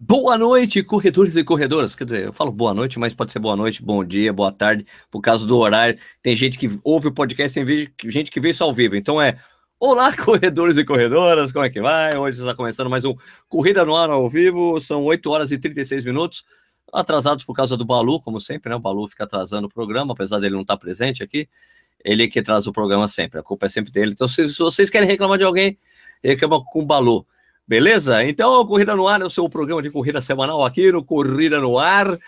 Boa noite, corredores e corredoras. Quer dizer, eu falo boa noite, mas pode ser boa noite, bom dia, boa tarde, por causa do horário. Tem gente que ouve o podcast, tem gente que vê isso ao vivo. Então é Olá, corredores e corredoras, como é que vai? Hoje está começando mais um Corrida no Ar ao vivo. São 8 horas e 36 minutos. Atrasados por causa do Balu, como sempre, né? O Balu fica atrasando o programa, apesar dele não estar tá presente aqui. Ele que traz o programa sempre, a culpa é sempre dele. Então, se, se vocês querem reclamar de alguém, reclama com o Balu. Beleza? Então, Corrida no Ar é o seu programa de corrida semanal aqui no Corrida no Ar.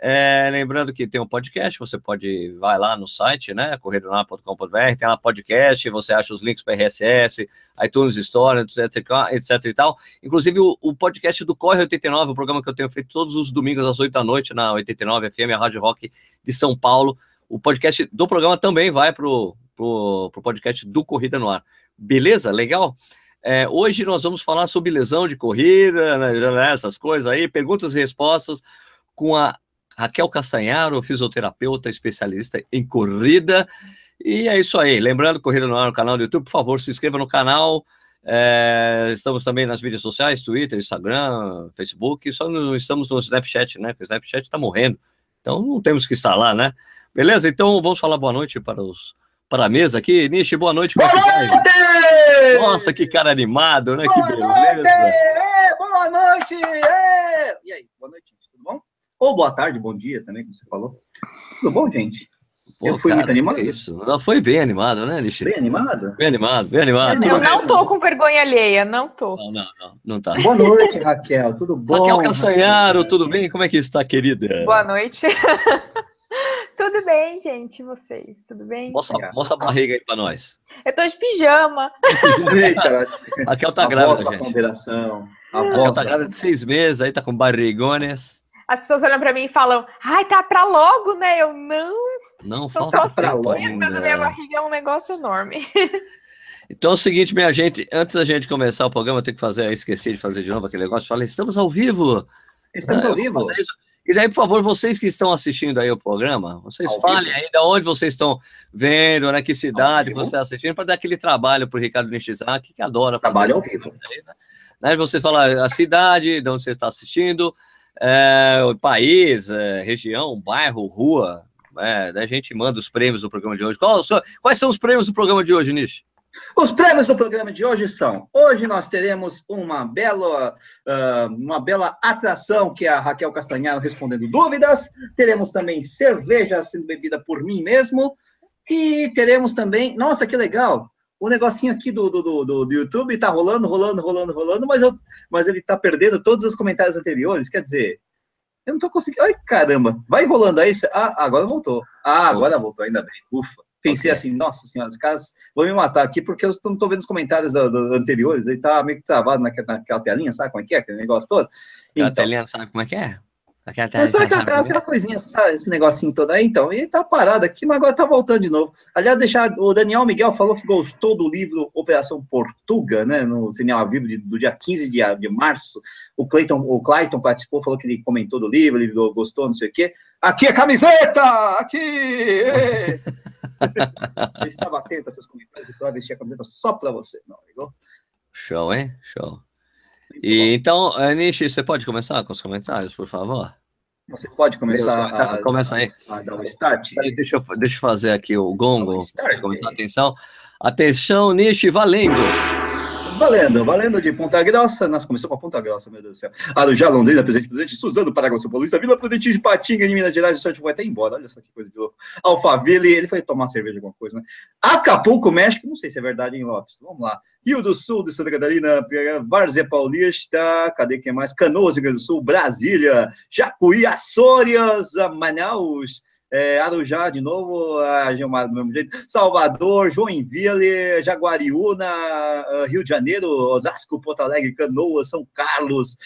É, lembrando que tem um podcast, você pode vai lá no site, né, corridonar.com.br, tem lá podcast, você acha os links para RSS, iTunes Store, etc, etc e tal. Inclusive o, o, podcast do Corre 89, o programa que eu tenho feito todos os domingos às 8 da noite na 89 FM, a Rádio Rock de São Paulo. O podcast do programa também vai pro, pro, pro podcast do Corrida no Ar. Beleza? Legal? É, hoje nós vamos falar sobre lesão de corrida, né, né, essas coisas aí, perguntas e respostas com a Raquel Castanharo, fisioterapeuta especialista em corrida. E é isso aí. Lembrando, Corrida no Ar no canal do YouTube, por favor, se inscreva no canal. É, estamos também nas mídias sociais, Twitter, Instagram, Facebook, só não estamos no Snapchat, né? Porque o Snapchat está morrendo. Então não temos que estar lá, né? Beleza? Então vamos falar boa noite para os para a mesa aqui. Nishi, boa noite. Boa noite! Nossa, que cara animado, né? Boa que beleza. Noite! É, boa noite! É. E aí, boa noite, tudo bom? Ou boa tarde, bom dia também, como você falou. Tudo bom, gente? Pô, eu fui cara, muito animado. isso? Não, foi bem animado, né, Nishi? Bem animado? Bem animado, bem animado. Eu não tô com vergonha alheia, não tô. Não, não, não, não tá. Boa noite, Raquel, tudo bom? Raquel Castanharo, tudo bem? Como é que está, querida? Boa noite. Tudo bem, gente, vocês? Tudo bem? Mostra, mostra a barriga aí pra nós. Eu tô de pijama. Eita, Raquel tá grávida, gente. Ponderação. A Raquel tá grávida de seis meses, aí tá com barrigones. As pessoas olham pra mim e falam, ai, tá pra logo, né? Eu, não. Não, falta pra logo ainda. Minha barriga é um negócio enorme. Então é o seguinte, minha gente, antes da gente começar o programa, eu tenho que fazer, esqueci de fazer de novo aquele negócio, falei, estamos ao vivo. Estamos ah, ao vivo. E daí, por favor, vocês que estão assistindo aí o programa, vocês Ao falem vivo. aí de onde vocês estão vendo, né, que cidade que você está assistindo, para dar aquele trabalho para o Ricardo Nishizaki, que adora fazer Trabalho ao vivo. Aí, né? né? Você fala a cidade, de onde você está assistindo, é, o país, é, região, bairro, rua, é, a gente manda os prêmios do programa de hoje. Quais, quais são os prêmios do programa de hoje, Nish? Os prêmios do programa de hoje são: hoje nós teremos uma bela, uh, uma bela atração, que é a Raquel Castanharo respondendo dúvidas. Teremos também cerveja sendo bebida por mim mesmo. E teremos também, nossa, que legal! O negocinho aqui do, do, do, do YouTube tá rolando, rolando, rolando, rolando, mas, eu, mas ele tá perdendo todos os comentários anteriores. Quer dizer, eu não tô conseguindo. Ai, caramba, vai rolando aí. Ah, agora voltou. Ah, agora voltou, ainda bem. Ufa pensei okay. assim, nossa senhora, os caras vão me matar aqui porque eu não estou vendo os comentários do, do, anteriores, aí tá meio que travado naquela, naquela telinha, sabe como é que é, aquele negócio todo? Aquela então, telinha, sabe como é que é? Aquela, telinha, sabe aquela, aquela, aquela coisinha, sabe, esse negocinho todo aí, então, e tá parado aqui, mas agora tá voltando de novo. Aliás, deixar, o Daniel Miguel falou que gostou do livro Operação Portuga, né, no Cinema Vivo do dia 15 de, de março, o Clayton, o Clayton participou, falou que ele comentou do livro, ele gostou, não sei o quê. Aqui é camiseta! Aqui! Eu estava atento a seus comentários e para vestir a camiseta só para você, não ligou? Show, hein? Show. E, então, Nishi, você pode começar com os comentários, por favor? Você pode começar a, Começa aí. a dar o um start? Deixa eu, deixa eu fazer aqui o gongo. Um começar, atenção. Atenção, Nishi, valendo! Valendo, valendo de Ponta Grossa. Nossa, começou com a Ponta Grossa, meu Deus do céu. Arujá, Londrina, Presidente Prudente, Suzano, Paraguai, São Paulo, Vila de Patinga, de Minas Gerais, o Sérgio foi até embora. Olha só que coisa de louco. Alphaville, ele foi tomar cerveja, alguma coisa, né? Acapulco, México, não sei se é verdade, em Lopes. Vamos lá. Rio do Sul, de Santa Catarina, Várzea Paulista, cadê quem mais? Canoas, Rio Grande do Sul, Brasília, Jacuí, Açores, Manaus, é, Arujá de novo, a Gilmar do mesmo jeito, Salvador, Joinville, Jaguariúna, ah, Rio de Janeiro, Osasco, Porto Alegre, Canoas, São Carlos,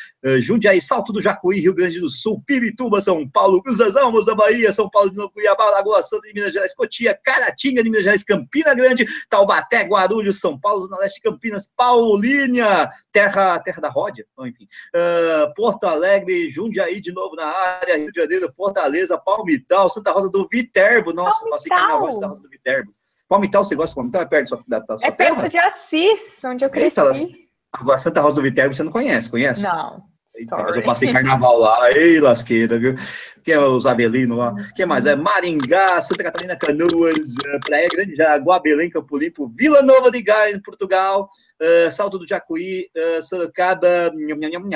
Jundiaí, Salto do Jacuí, Rio Grande do Sul, Pirituba, São Paulo, Cruz das Almas da Bahia, São Paulo de Novo, Cuiabá, Lagoa Santa de Minas Gerais, Cotia, Caratinga de Minas Gerais, Campina Grande, Taubaté, Guarulhos, São Paulo, Zona Leste, Campinas, Paulínia, terra, terra da Ródia, enfim, uh, Porto Alegre, Jundiaí de novo na área, Rio de Janeiro, Fortaleza, Palmital, Santa Rosa do Viterbo. Nossa, Palmital. passei a Rosa da Rosa do Viterbo. Palmital, você gosta de Palmital? É perto da, da sua É perto terra? de Assis, onde eu cresci. Eita, agora, Santa Rosa do Viterbo você não conhece, conhece? Não. Mas eu passei carnaval lá, ei, lasqueira, viu? Que é os Abelinos lá. que mais? É Maringá, Santa Catarina, Canoas, eh, Praia Grande, Jaguá, Belém, Campo Limpo, Vila Nova de Gaia, em Portugal, uh, Salto do Jacuí, uh, Sorocaba,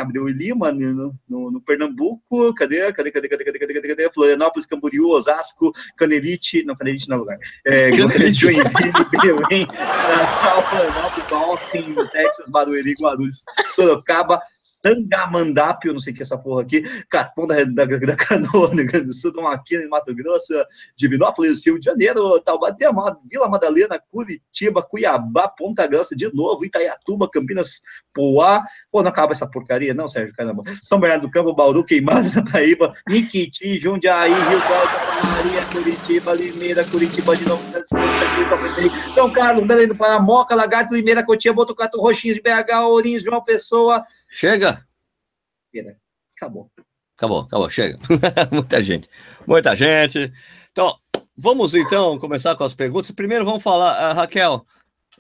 Abreu e Lima, no, no, no, Pernambuco, cadê? Cadê, cadê, cadê, cadê, cadê, cadê, cadê? Florianópolis, Camboriú, Osasco, Canelite, não, Canelite não é lugar. É, Joinville, Belém, Natal, Florianópolis, Austin, Texas, Barueri, Guarulhos, Sorocaba, Tangamandápio, não sei o que é essa porra aqui, Capão da, da, da Canoa, no Rio Grande do Sul, Aqui, Mato Grosso, Divinópolis, Rio de Janeiro, Taubaté, Vila Madalena, Curitiba, Cuiabá, Ponta Grossa, de novo, Itaiatuba, Campinas, Poá, pô, não acaba essa porcaria, não, Sérgio, caramba, São Bernardo do Campo, Bauru, Queimados, Paraíba, Niquiti, Jundiaí, Rio Grande Santa Maria, Curitiba, Limeira, Curitiba de novo, São Carlos, Belém do Pará, Moca, Lagarto, Limeira, Cotia, Botucatu, Roxinhos BH, Ourinhos, João Pessoa, Chega? Acabou. Acabou, acabou, chega. Muita gente. Muita gente. Então, vamos então começar com as perguntas. Primeiro vamos falar, uh, Raquel,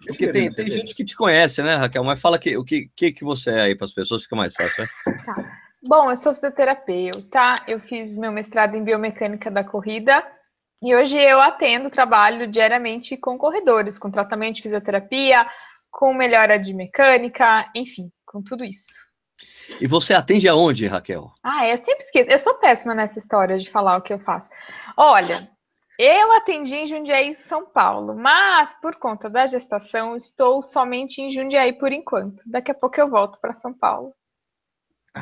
porque tem, tem gente que te conhece, né, Raquel? Mas fala que, o que, que, que você é aí para as pessoas, fica mais fácil, né? Tá. Bom, eu sou fisioterapeuta, tá? eu fiz meu mestrado em biomecânica da corrida e hoje eu atendo, trabalho diariamente com corredores, com tratamento de fisioterapia, com melhora de mecânica, enfim, com tudo isso. E você atende aonde, Raquel? Ah, eu sempre esqueço. Eu sou péssima nessa história de falar o que eu faço. Olha, eu atendi em Jundiaí, São Paulo, mas por conta da gestação estou somente em Jundiaí por enquanto. Daqui a pouco eu volto para São Paulo.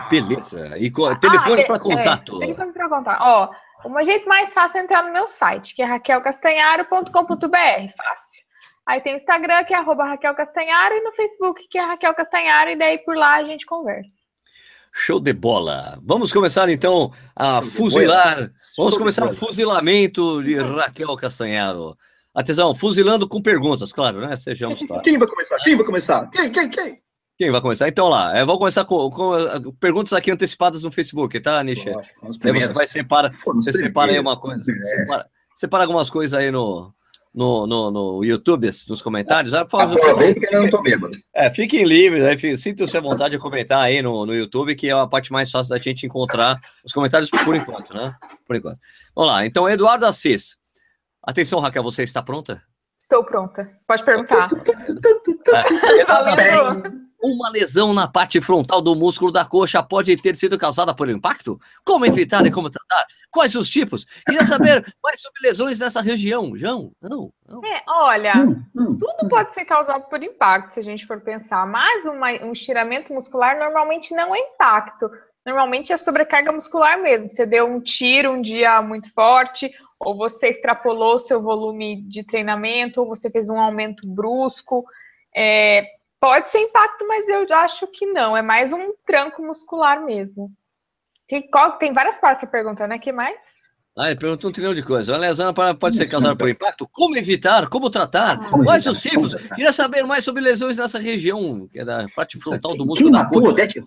Beleza. E ah, telefone para contato. É, telefone para contato. Ó, o jeito mais fácil é entrar no meu site, que é raquelcastanharo.com.br. Fácil. Aí tem o Instagram, que é arroba Raquel Castanharo, e no Facebook, que é Raquel Castanharo, e daí por lá a gente conversa. Show de bola. Vamos começar então a fuzilar. Vamos começar o fuzilamento de Raquel Castanharo. Atenção, fuzilando com perguntas, claro, né? Sejamos claros. Quem vai começar? Quem vai começar? Quem, quem, quem? Quem vai começar? Então lá, eu vou começar com, com perguntas aqui antecipadas no Facebook, tá, Nisha? Aí você vai separar, você separa aí uma coisa. Separa, separa algumas coisas aí no, no, no, no YouTube, nos comentários. Ah, Aproveita que eu não tô bêbado. É, fiquem livres, né? sintam-se à vontade de comentar aí no, no YouTube, que é a parte mais fácil da gente encontrar os comentários por enquanto, né? Por enquanto. Vamos lá, então, Eduardo Assis. Atenção, Raquel, você está pronta? Estou pronta. Pode perguntar. É, Eduardo Assis, uma lesão na parte frontal do músculo da coxa pode ter sido causada por impacto? Como evitar e como tratar? Quais os tipos? Queria saber mais sobre lesões nessa região. João, não, não. É, olha, hum, hum, tudo pode ser causado por impacto, se a gente for pensar, mas uma, um estiramento muscular normalmente não é impacto. Normalmente é sobrecarga muscular mesmo. Você deu um tiro um dia muito forte, ou você extrapolou seu volume de treinamento, ou você fez um aumento brusco. É, Pode ser impacto, mas eu acho que não. É mais um tranco muscular mesmo. Tem, qual, tem várias partes essa pergunta, né? que mais? Ah, ele perguntou um trilhão de coisas. A lesão pode ser causada por impacto? Como evitar? Como tratar? Ah, Quais os tipos? Queria saber mais sobre lesões nessa região, que é da parte frontal do músculo Quem da matou coxa.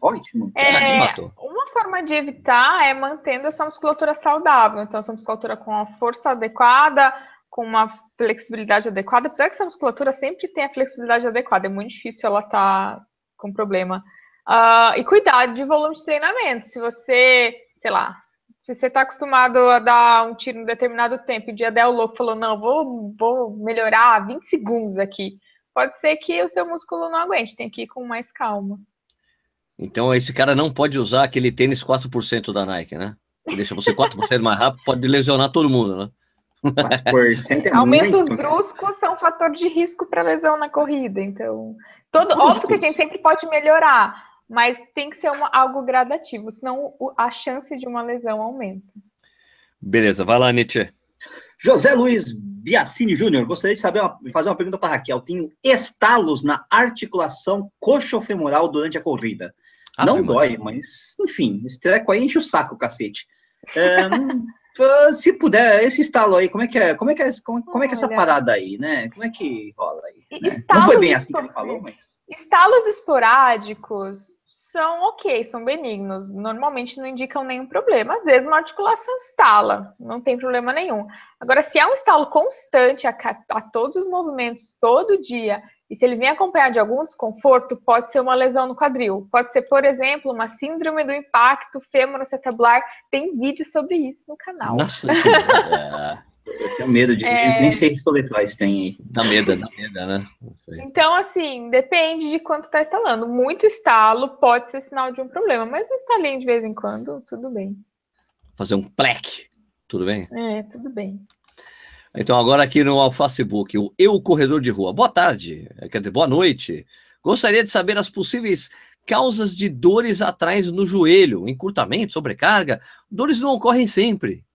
É, uma forma de evitar é mantendo essa musculatura saudável. Então, essa musculatura com a força adequada, com uma flexibilidade adequada, apesar que essa musculatura sempre tem a flexibilidade adequada, é muito difícil ela estar tá com problema. Uh, e cuidado de volume de treinamento. Se você, sei lá, se você está acostumado a dar um tiro em determinado tempo e o dia der o louco falou, não, vou, vou melhorar 20 segundos aqui, pode ser que o seu músculo não aguente, tem que ir com mais calma. Então esse cara não pode usar aquele tênis 4% da Nike, né? Deixa você 4% mais rápido, pode lesionar todo mundo, né? É Aumentos muito, bruscos né? são um fator de risco para lesão na corrida. Então, todo, óbvio que a gente sempre pode melhorar, mas tem que ser uma, algo gradativo, senão a chance de uma lesão aumenta. Beleza, vai lá, Nietzsche. José Luiz Biassini Júnior, gostaria de saber fazer uma pergunta para Raquel. Tenho estalos na articulação coxofemoral durante a corrida. Ah, Não dói, mas, enfim, esse treco aí enche o saco, cacete. É, se puder, esse estalo aí, como é que é? Como é que é, como, como é, que é essa parada aí, né? Como é que rola aí? Né? Não foi bem assim que ele falou, mas. Estalos esporádicos são ok, são benignos. Normalmente não indicam nenhum problema. Às vezes uma articulação estala, não tem problema nenhum. Agora, se é um estalo constante a, a todos os movimentos, todo dia, e se ele vem acompanhado de algum desconforto, pode ser uma lesão no quadril. Pode ser, por exemplo, uma síndrome do impacto femoroacetabular. Tem vídeo sobre isso no canal. Nossa. Eu tenho medo de. É... Nem sei que soletrás tem aí. Dá medo, dá medo, né? Então, assim, depende de quanto está instalando. Muito estalo pode ser sinal de um problema, mas um estalinho de vez em quando, tudo bem. Fazer um plec, tudo bem? É, tudo bem. Então, agora aqui no Facebook, o Eu Corredor de Rua. Boa tarde, quer dizer, boa noite. Gostaria de saber as possíveis causas de dores atrás no joelho, encurtamento, sobrecarga. Dores não ocorrem sempre.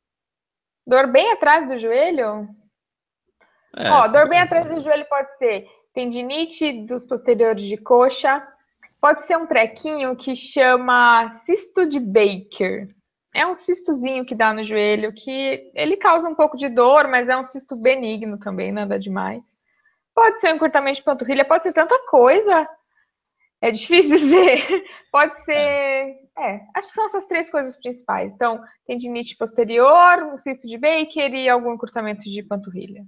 Dor bem atrás do joelho? É, Ó, dor bem atrás do joelho pode ser tendinite dos posteriores de coxa, pode ser um trequinho que chama cisto de Baker. É um cistozinho que dá no joelho, que ele causa um pouco de dor, mas é um cisto benigno também, nada demais. Pode ser um encurtamento de panturrilha, pode ser tanta coisa. É difícil dizer. Pode ser é, acho que são essas três coisas principais. Então, tendinite posterior, um cisto de Baker e algum encurtamento de panturrilha.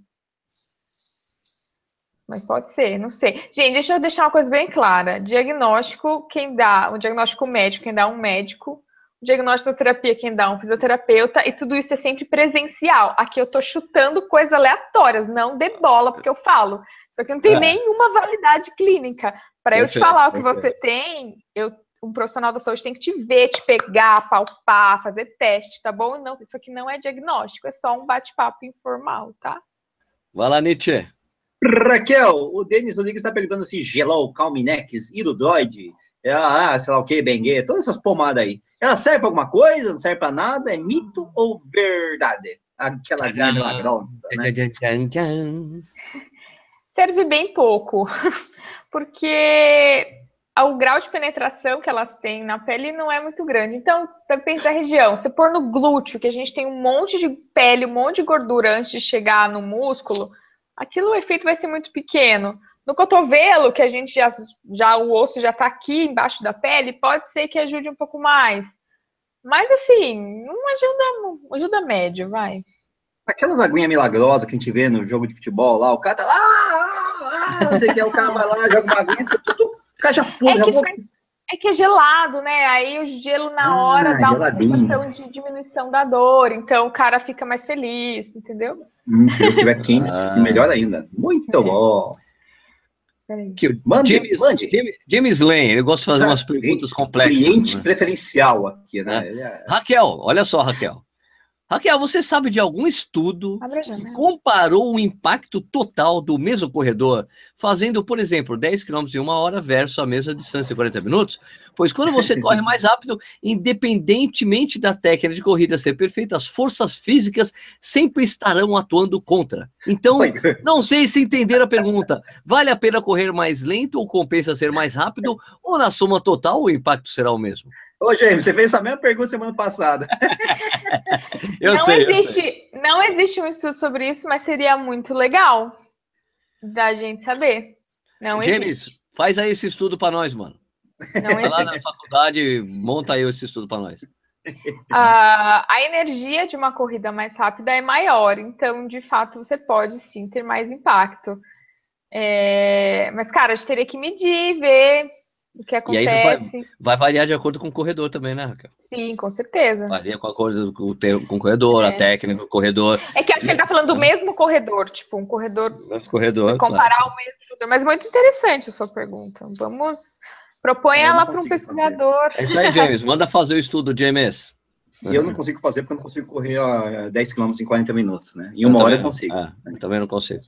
Mas pode ser, não sei. Gente, deixa eu deixar uma coisa bem clara. Diagnóstico, quem dá, o diagnóstico médico, quem dá um médico, o diagnóstico da terapia, quem dá um fisioterapeuta, e tudo isso é sempre presencial. Aqui eu tô chutando coisas aleatórias, não de bola, porque eu falo. Só que não tem é. nenhuma validade clínica. Para eu te falar o que você tem, eu um profissional da saúde tem que te ver, te pegar, palpar, fazer teste, tá bom? Não, isso aqui não é diagnóstico, é só um bate-papo informal, tá? Vai lá, Nietzsche. Raquel, o Denis Rodrigues está perguntando se Gelol, Calminex, Irudoide, ah, sei lá o que, Bengue, todas essas pomadas aí. Ela serve para alguma coisa? Não serve para nada? É mito ou verdade? Aquela gana grossa, né? Serve bem pouco, porque o grau de penetração que elas têm na pele não é muito grande. Então, depende da região. Se pôr no glúteo, que a gente tem um monte de pele, um monte de gordura antes de chegar no músculo, aquilo o efeito vai ser muito pequeno. No cotovelo, que a gente já, já o osso já está aqui embaixo da pele, pode ser que ajude um pouco mais. Mas assim, não ajuda, ajuda médio, vai. Aquelas aguinhas milagrosas que a gente vê no jogo de futebol lá, o cara tá lá, ah, ah, não sei o o cara vai lá, joga uma aguinha, já pula, é vou... É que é gelado, né? Aí o gelo na ah, hora ah, dá geladinho. uma sensação de diminuição da dor, então o cara fica mais feliz, entendeu? Hum, se ele estiver quente, ah. melhor ainda. Muito é. bom. Que, mande, James, mande. James, James Lane, ele gosta de fazer ah, umas perguntas complexas. Cliente né? preferencial aqui, né? É. É... Raquel, olha só, Raquel. Raquel, você sabe de algum estudo que comparou o impacto total do mesmo corredor, fazendo, por exemplo, 10 km em uma hora versus a mesma distância em 40 minutos? Pois quando você corre mais rápido, independentemente da técnica de corrida ser perfeita, as forças físicas sempre estarão atuando contra. Então, não sei se entender a pergunta. Vale a pena correr mais lento ou compensa ser mais rápido? Ou na soma total o impacto será o mesmo? Ô, James, você fez essa mesma pergunta semana passada. eu não sei, existe, eu sei. Não existe um estudo sobre isso, mas seria muito legal da gente saber. Não James, existe. faz aí esse estudo para nós, mano. Não Vai lá na faculdade, monta aí esse estudo para nós. Uh, a energia de uma corrida mais rápida é maior, então, de fato, você pode sim ter mais impacto. É... Mas, cara, a gente teria que medir, ver o que acontece. E aí vai, vai, variar de acordo com o corredor também, né, Raquel? Sim, com certeza. Varia com, a coisa, com, o, com o corredor, é. a técnica, o corredor. É que acho que ele tá falando do mesmo corredor, tipo, um corredor. Mesmo corredor. Comparar claro. o mesmo corredor. Mas muito interessante a sua pergunta. Vamos. Propõe ela para um pesquisador. Fazer. É isso aí, James. Manda fazer o estudo, James. E eu não consigo fazer porque eu não consigo correr a 10 km em 40 minutos, né? Em uma eu hora eu consigo. Ah, também não consigo.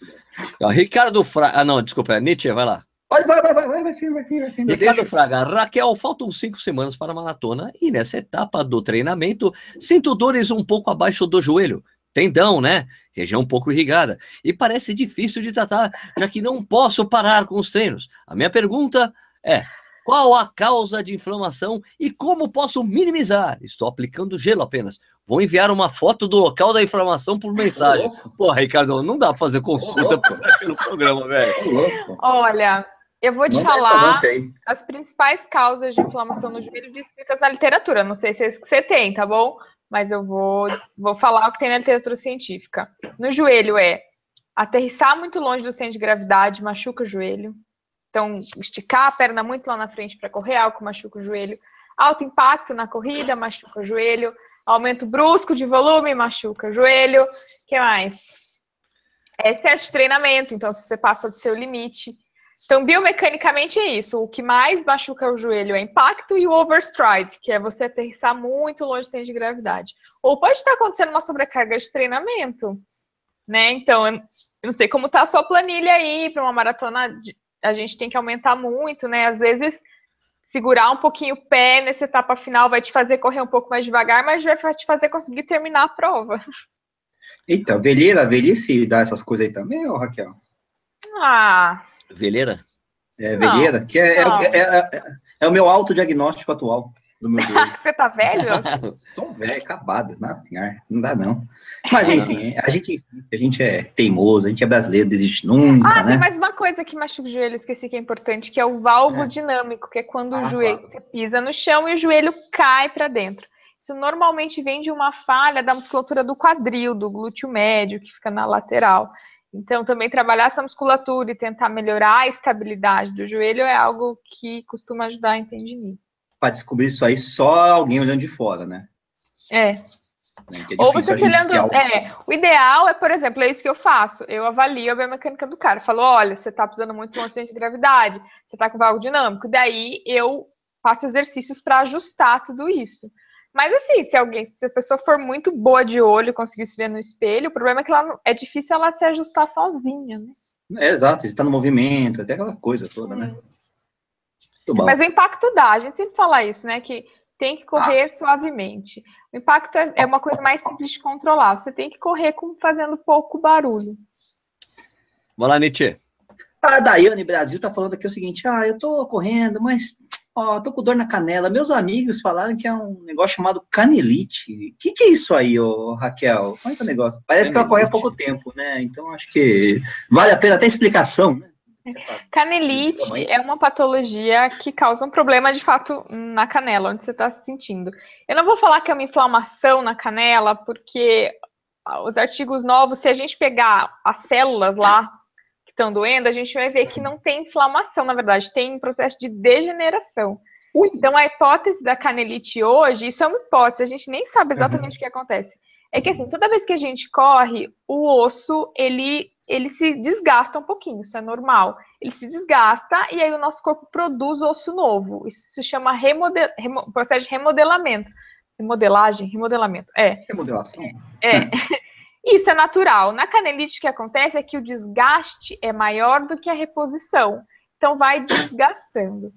Ricardo Fra... Ah, não, desculpa, é Nietzsche, vai lá. Vai, vai, vai, vai, vai, vai firme, vai firme. Vai firme Ricardo deixa. Fraga, Raquel, faltam cinco semanas para a maratona e nessa etapa do treinamento sinto dores um pouco abaixo do joelho. Tendão, né? Região um pouco irrigada. E parece difícil de tratar, já que não posso parar com os treinos. A minha pergunta é: qual a causa de inflamação e como posso minimizar? Estou aplicando gelo apenas. Vou enviar uma foto do local da inflamação por mensagem. Pô, Ricardo, não dá pra fazer consulta pelo programa, velho. Olha, eu vou te Manda falar as principais causas de inflamação no joelho descritas na literatura. Não sei se é isso que você tem, tá bom? Mas eu vou, vou falar o que tem na literatura científica. No joelho é aterrissar muito longe do centro de gravidade, machuca o joelho. Então, esticar a perna muito lá na frente para correr, algo machuca o joelho. Alto impacto na corrida, machuca o joelho. Aumento brusco de volume, machuca o joelho. O que mais? Excesso de treinamento, então se você passa do seu limite. Então, biomecanicamente é isso. O que mais machuca o joelho é impacto e o overstride, que é você aterrissar muito longe do centro de gravidade. Ou pode estar acontecendo uma sobrecarga de treinamento, né? Então, eu não sei como está a sua planilha aí para uma maratona. A gente tem que aumentar muito, né? Às vezes, segurar um pouquinho o pé nessa etapa final vai te fazer correr um pouco mais devagar, mas vai te fazer conseguir terminar a prova. Eita, velheira, velhice dá essas coisas aí também, ô Raquel? Ah. Veleira? É, velheira, que é, é, é, é, é o meu autodiagnóstico atual do meu Você tá velho? Tô velho, acabado, nossa senhora, não dá não. Mas enfim, a gente, a gente é teimoso, a gente é brasileiro, desiste nunca, ah, né? tem mais uma coisa que machuca o joelho, esqueci que é importante, que é o valvo é. dinâmico, que é quando ah, o joelho claro. pisa no chão e o joelho cai para dentro. Isso normalmente vem de uma falha da musculatura do quadril, do glúteo médio, que fica na lateral. Então, também trabalhar essa musculatura e tentar melhorar a estabilidade do joelho é algo que costuma ajudar a tendinite para descobrir isso aí só alguém olhando de fora, né? É. Né, é Ou você se olhando. É, o ideal é, por exemplo, é isso que eu faço. Eu avalio a biomecânica do cara. Falo, olha, você está precisando muito de de gravidade, você está com valgo dinâmico. Daí eu faço exercícios para ajustar tudo isso. Mas assim, se alguém, se a pessoa for muito boa de olho, conseguir se ver no espelho, o problema é que ela, é difícil ela se ajustar sozinha, né? É, exato, está no movimento, até aquela coisa toda, né? Mas o impacto dá, a gente sempre fala isso, né? Que tem que correr ah. suavemente. O impacto é, é, uma coisa mais simples de controlar. Você tem que correr com, fazendo pouco barulho. Vamos lá, Nietzsche. A Daiane Brasil tá falando aqui o seguinte: ah, eu tô correndo, mas ó, tô com dor na canela. Meus amigos falaram que é um negócio chamado canelite. O que, que é isso aí, ô, Raquel? Como é que é o negócio? Parece canelite. que ela corre há pouco tempo, né? Então acho que vale a pena até explicação, né? Canelite é uma patologia que causa um problema de fato na canela, onde você está se sentindo. Eu não vou falar que é uma inflamação na canela, porque os artigos novos, se a gente pegar as células lá estão doendo, a gente vai ver que não tem inflamação, na verdade, tem um processo de degeneração. Ui. Então, a hipótese da canelite hoje, isso é uma hipótese, a gente nem sabe exatamente uhum. o que acontece. É que assim, toda vez que a gente corre, o osso ele ele se desgasta um pouquinho, isso é normal. Ele se desgasta e aí o nosso corpo produz osso novo. Isso se chama remodel, remo, processo de remodelamento. Remodelagem, remodelamento. É. Remodelação? É. Isso é natural. Na canelite, o que acontece é que o desgaste é maior do que a reposição. Então, vai desgastando.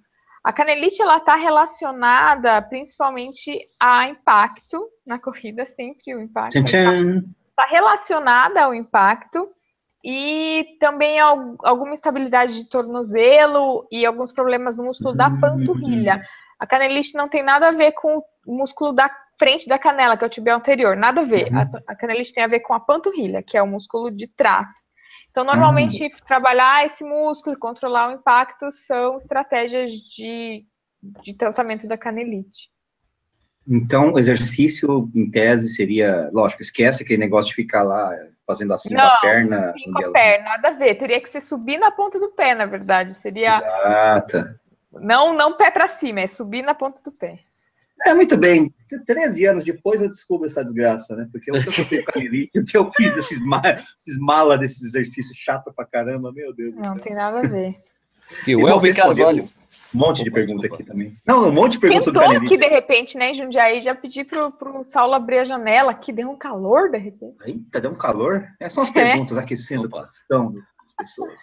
A canelite ela está relacionada principalmente a impacto na corrida, sempre o impacto. Está relacionada ao impacto e também alguma instabilidade de tornozelo e alguns problemas no músculo da panturrilha. A canelite não tem nada a ver com o músculo da frente da canela, que é o tibia anterior, nada a ver. A, a canelite tem a ver com a panturrilha, que é o músculo de trás. Então, normalmente, uhum. trabalhar esse músculo e controlar o impacto são estratégias de, de tratamento da canelite. Então, o exercício, em tese, seria, lógico, esquece aquele negócio de ficar lá fazendo assim não, com a perna. Sim, com a perna, nada a ver. Teria que ser subir na ponta do pé, na verdade. Seria. Exato. Não, não pé para cima, é subir na ponta do pé. É, muito bem. 13 anos depois eu descubro essa desgraça, né? Porque eu eu o que eu fiz desses, ma desses mala, desses exercícios chato pra caramba, meu Deus do céu. Não tem nada a ver. E o Elvin Carvalho. Um monte de pergunta aqui também. Não, um monte de perguntas sobre canelite. que de repente, né, Jundiaí, já pedi pro, pro Saulo abrir a janela, que deu um calor, de repente. Eita, deu um calor? Essas são as é. perguntas aquecendo o coração das pessoas.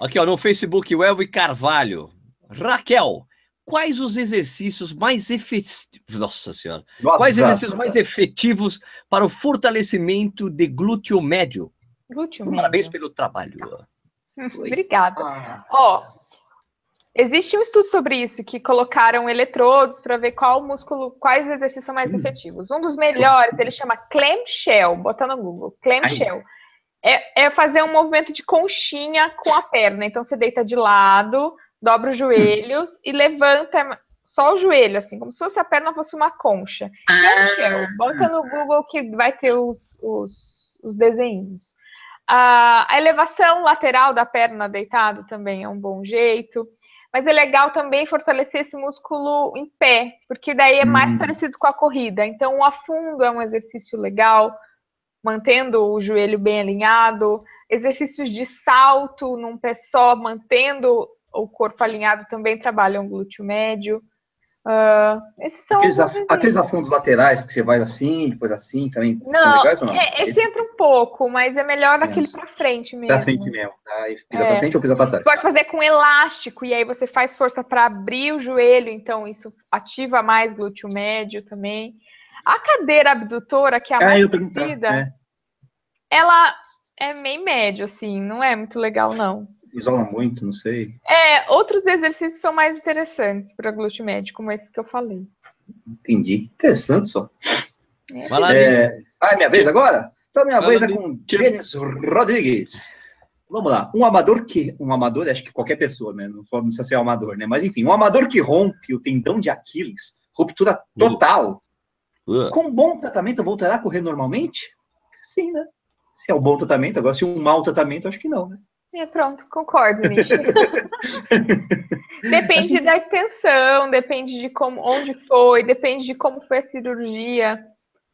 Aqui, ó, no Facebook, o Elvin Carvalho. Raquel, quais os exercícios mais efetivos. Nossa Senhora. Nossa, quais exercícios mais efetivos para o fortalecimento de glúteo médio? Glúteo médio. Parabéns pelo trabalho. Obrigada. Ah. Ó, existe um estudo sobre isso que colocaram eletrodos para ver qual músculo, quais exercícios são mais hum. efetivos. Um dos melhores, ele chama clamshell, bota no Google, clamshell. É, é fazer um movimento de conchinha com a perna. Então você deita de lado, dobra os joelhos e levanta só o joelho, assim, como se fosse a perna fosse uma concha. E chão. Bota no Google que vai ter os, os, os desenhos. A, a elevação lateral da perna deitado também é um bom jeito. Mas é legal também fortalecer esse músculo em pé, porque daí é mais hum. parecido com a corrida. Então, o afundo é um exercício legal, mantendo o joelho bem alinhado. Exercícios de salto num pé só, mantendo o corpo alinhado, também trabalham glúteo médio. Uh, esses são aqueles, af aqueles, afundos laterais que você vai assim, depois assim, também não, legais ou não? É, esse entra um pouco, mas é melhor aquele para frente mesmo. Para frente mesmo, tá? Pisa é. para frente ou pisa para trás? Você pode fazer com elástico, e aí você faz força para abrir o joelho, então isso ativa mais glúteo médio também. A cadeira abdutora, que é a ah, mais conhecida, é. ela é meio médio, assim, não é muito legal, não. Isola muito, não sei. É, outros exercícios são mais interessantes para glúteo médio, como esse que eu falei. Entendi. Interessante só. É. Vai lá, é... Ah, é minha vez agora? Então, minha vez é com Denis Rodrigues. Vamos lá. Um amador que. Um amador, acho que qualquer pessoa, né? Não precisa ser um amador, né? Mas enfim, um amador que rompe o tendão de Aquiles, ruptura total. Uh. Com bom tratamento, voltará a correr normalmente? Sim, né? Se é um bom tratamento. Agora, se um mau tratamento, acho que não, né? É, pronto, concordo, Nishi. depende da extensão, depende de como, onde foi, depende de como foi a cirurgia.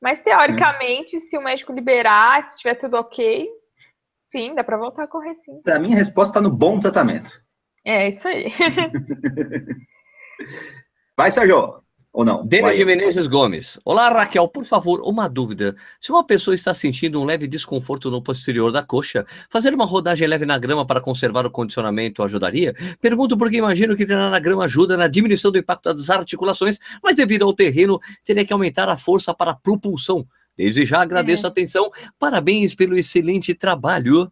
Mas, teoricamente, é. se o médico liberar, se estiver tudo ok, sim, dá para voltar a correr sim. A minha resposta está no bom tratamento. É, isso aí. Vai, Sérgio. Ou não? Denis de Menezes Gomes. Olá, Raquel, por favor, uma dúvida. Se uma pessoa está sentindo um leve desconforto no posterior da coxa, fazer uma rodagem leve na grama para conservar o condicionamento ajudaria? Pergunto porque imagino que treinar na grama ajuda na diminuição do impacto das articulações, mas devido ao terreno, teria que aumentar a força para a propulsão. Desde já agradeço é. a atenção. Parabéns pelo excelente trabalho.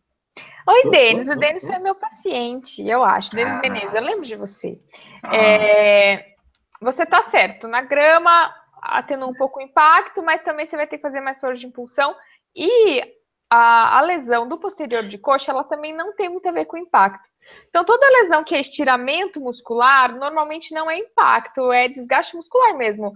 Oi, Denis. O Denis é meu paciente, eu acho. Denis ah. Menezes, eu lembro de você. Ah. É você está certo. Na grama, tendo um pouco impacto, mas também você vai ter que fazer mais força de impulsão. E a, a, lesão do posterior de coxa, ela também não tem muito a ver com impacto. Então, toda lesão que é estiramento muscular, normalmente não é impacto, é desgaste muscular mesmo.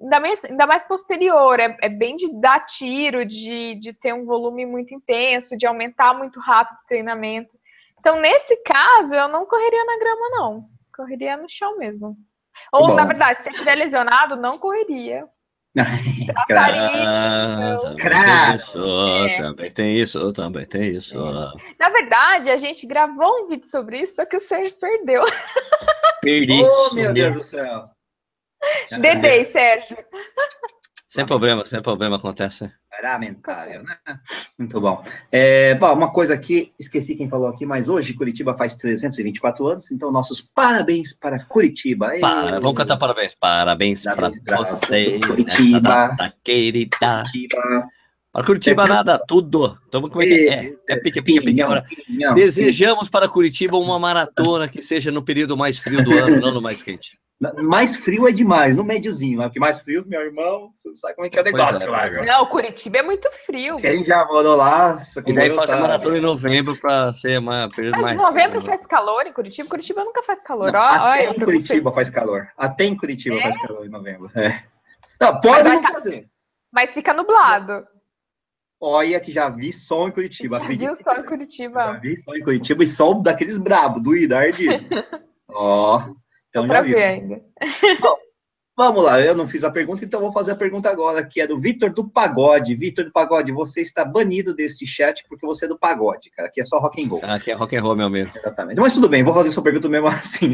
Ainda mais, ainda mais posterior, é, é, bem de dar tiro, de, de ter um volume muito intenso, de aumentar muito rápido o treinamento. Então, nesse caso, eu não correria na grama, não. Correria no chão mesmo. Ou, Bom. na verdade, se estiver lesionado, não correria. É. Também tem isso, também tem isso. É. Na verdade, a gente gravou um vídeo sobre isso, só que o Sérgio perdeu. Perdi. Oh, meu Deus do céu. Dedei, Sérgio. Sem problema, sem problema, acontece. Lamentável, né? Muito bom. É, bom, uma coisa aqui, esqueci quem falou aqui, mas hoje Curitiba faz 324 anos, então nossos parabéns para Curitiba. Para, vamos cantar parabéns. Parabéns para você. Curitiba. Data querida. Curitiba. Para Curitiba nada, tudo. Então, como é que é? É pique, pique, pique. Agora, desejamos para Curitiba uma maratona que seja no período mais frio do ano, não no mais quente. Mais frio é demais, no médiozinho, né? porque mais frio, meu irmão, você sabe como é que é o negócio é, lá, Não, Curitiba é muito frio. Quem já morou lá, e daí faz a maratona em novembro para ser uma período mais. novembro frio, faz calor em Curitiba? Curitiba nunca faz calor. Não, até em Curitiba faz calor. Até em Curitiba é? faz calor em novembro. É. Não, pode não tá... fazer. Mas fica nublado. Olha que já vi sol em Curitiba. Já viu sol em Curitiba. Já vi sol em Curitiba e sol daqueles brabo, doído, ardido. Ó. Então já viu. ainda. Bom, vamos lá, eu não fiz a pergunta, então vou fazer a pergunta agora, que é do Vitor do Pagode. Vitor do Pagode, você está banido desse chat porque você é do Pagode, cara. Aqui é só rock and roll. Aqui é rock and roll, meu amigo. Exatamente. Mas tudo bem, vou fazer sua pergunta mesmo assim.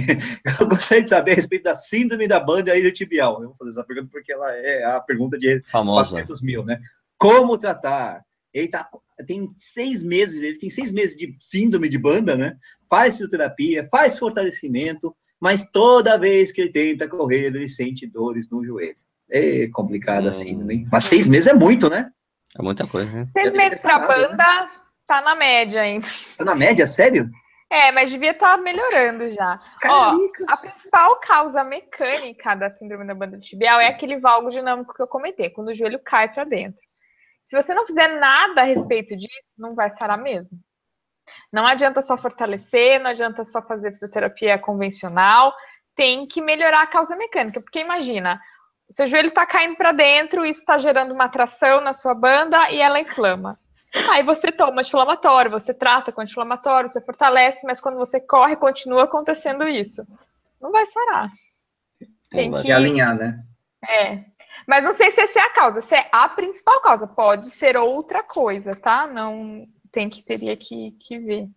Eu gostaria de saber a respeito da síndrome da banda aí do tibial. Eu vou fazer essa pergunta porque ela é a pergunta de Famosa. 400 mil, né? Como tratar? Ele tá, tem seis meses, ele tem seis meses de síndrome de banda, né? Faz fisioterapia, faz fortalecimento, mas toda vez que ele tenta correr, ele sente dores no joelho. É complicado assim também. Mas seis meses é muito, né? É muita coisa, né? Seis meses pra banda, né? tá na média ainda. Tá na média? Sério? É, mas devia estar tá melhorando já. Ó, a principal causa mecânica da síndrome da banda tibial é aquele valgo dinâmico que eu comentei, quando o joelho cai para dentro. Se você não fizer nada a respeito disso, não vai sarar mesmo. Não adianta só fortalecer, não adianta só fazer fisioterapia convencional, tem que melhorar a causa mecânica, porque imagina, seu joelho está caindo para dentro, isso está gerando uma tração na sua banda e ela inflama. Aí você toma anti-inflamatório, você trata com anti-inflamatório, você fortalece, mas quando você corre, continua acontecendo isso. Não vai sarar. Tem que alinhar, né? É. Mas não sei se essa é a causa, se é a principal causa. Pode ser outra coisa, tá? Não tem que teria que, que ver.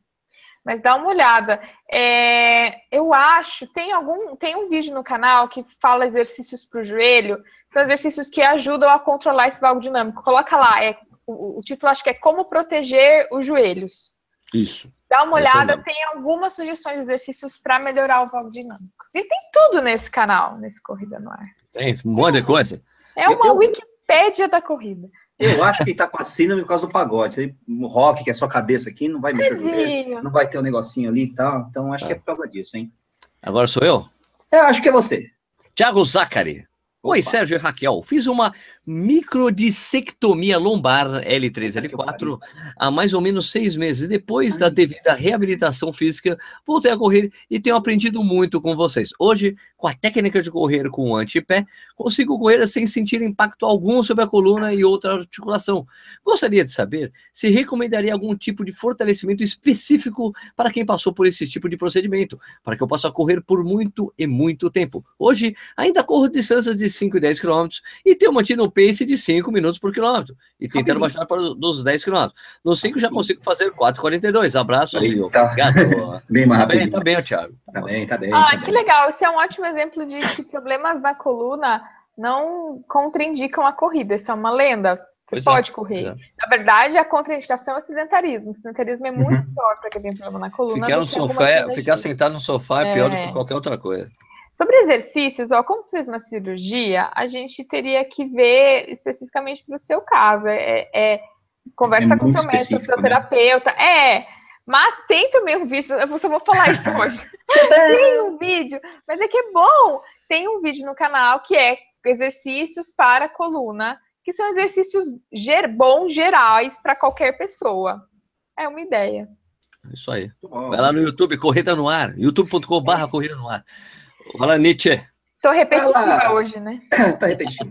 Mas dá uma olhada. É, eu acho, tem algum, tem um vídeo no canal que fala exercícios para o joelho, são exercícios que ajudam a controlar esse valgo dinâmico. Coloca lá, é, o, o título acho que é Como Proteger os Joelhos. Isso. Dá uma olhada, tem algumas sugestões de exercícios para melhorar o valgo dinâmico. E tem tudo nesse canal, nesse Corrida no Ar. Tem um monte de coisa. É uma eu, Wikipédia da corrida. Eu acho que ele tá com a síndrome por causa do pagode. O rock, que é só cabeça aqui, não vai mexer o joelho, não vai ter um negocinho ali e tal. Então, acho que é por causa disso, hein? Agora sou eu? Eu acho que é você. Tiago Zacari. Oi, Sérgio e Raquel. Fiz uma microdissectomia lombar L3, L4 há mais ou menos seis meses. Depois da devida reabilitação física, voltei a correr e tenho aprendido muito com vocês. Hoje, com a técnica de correr com o antepé, consigo correr sem sentir impacto algum sobre a coluna e outra articulação. Gostaria de saber se recomendaria algum tipo de fortalecimento específico para quem passou por esse tipo de procedimento, para que eu possa correr por muito e muito tempo. Hoje, ainda corro distâncias de 5 e 10 quilômetros e tenho mantido um pace de 5 minutos por quilômetro e tentando baixar para os 10 quilômetros. No 5 já consigo fazer 4,42. Abraço, assim, Obrigado. bem mais tá bem, tá bem, Thiago. Tá bem, tá bem. Ah, tá que bem. legal. Esse é um ótimo exemplo de que problemas na coluna não contraindicam a corrida. Isso é uma lenda. Você pois é, pode é, correr. É. Na verdade, a contraindicação é o sedentarismo. O sedentarismo é muito uhum. pior para quem tem problema na coluna. Ficar, no sofá, ficar sentado no sofá é, é pior do que qualquer outra coisa. Sobre exercícios, ó, como você fez uma cirurgia, a gente teria que ver especificamente para o seu caso. É, é conversa é com seu médico, seu terapeuta. Né? É, mas tem também um vídeo, eu só vou falar isso hoje. tem um vídeo, mas é que é bom. Tem um vídeo no canal que é exercícios para a coluna, que são exercícios ger bons gerais para qualquer pessoa. É uma ideia. Isso aí. Vai lá no YouTube, Corrida no Ar, youtube.com.br Corrida no Ar. Fala, Nietzsche. Estou repetitiva hoje, né? tá repetindo.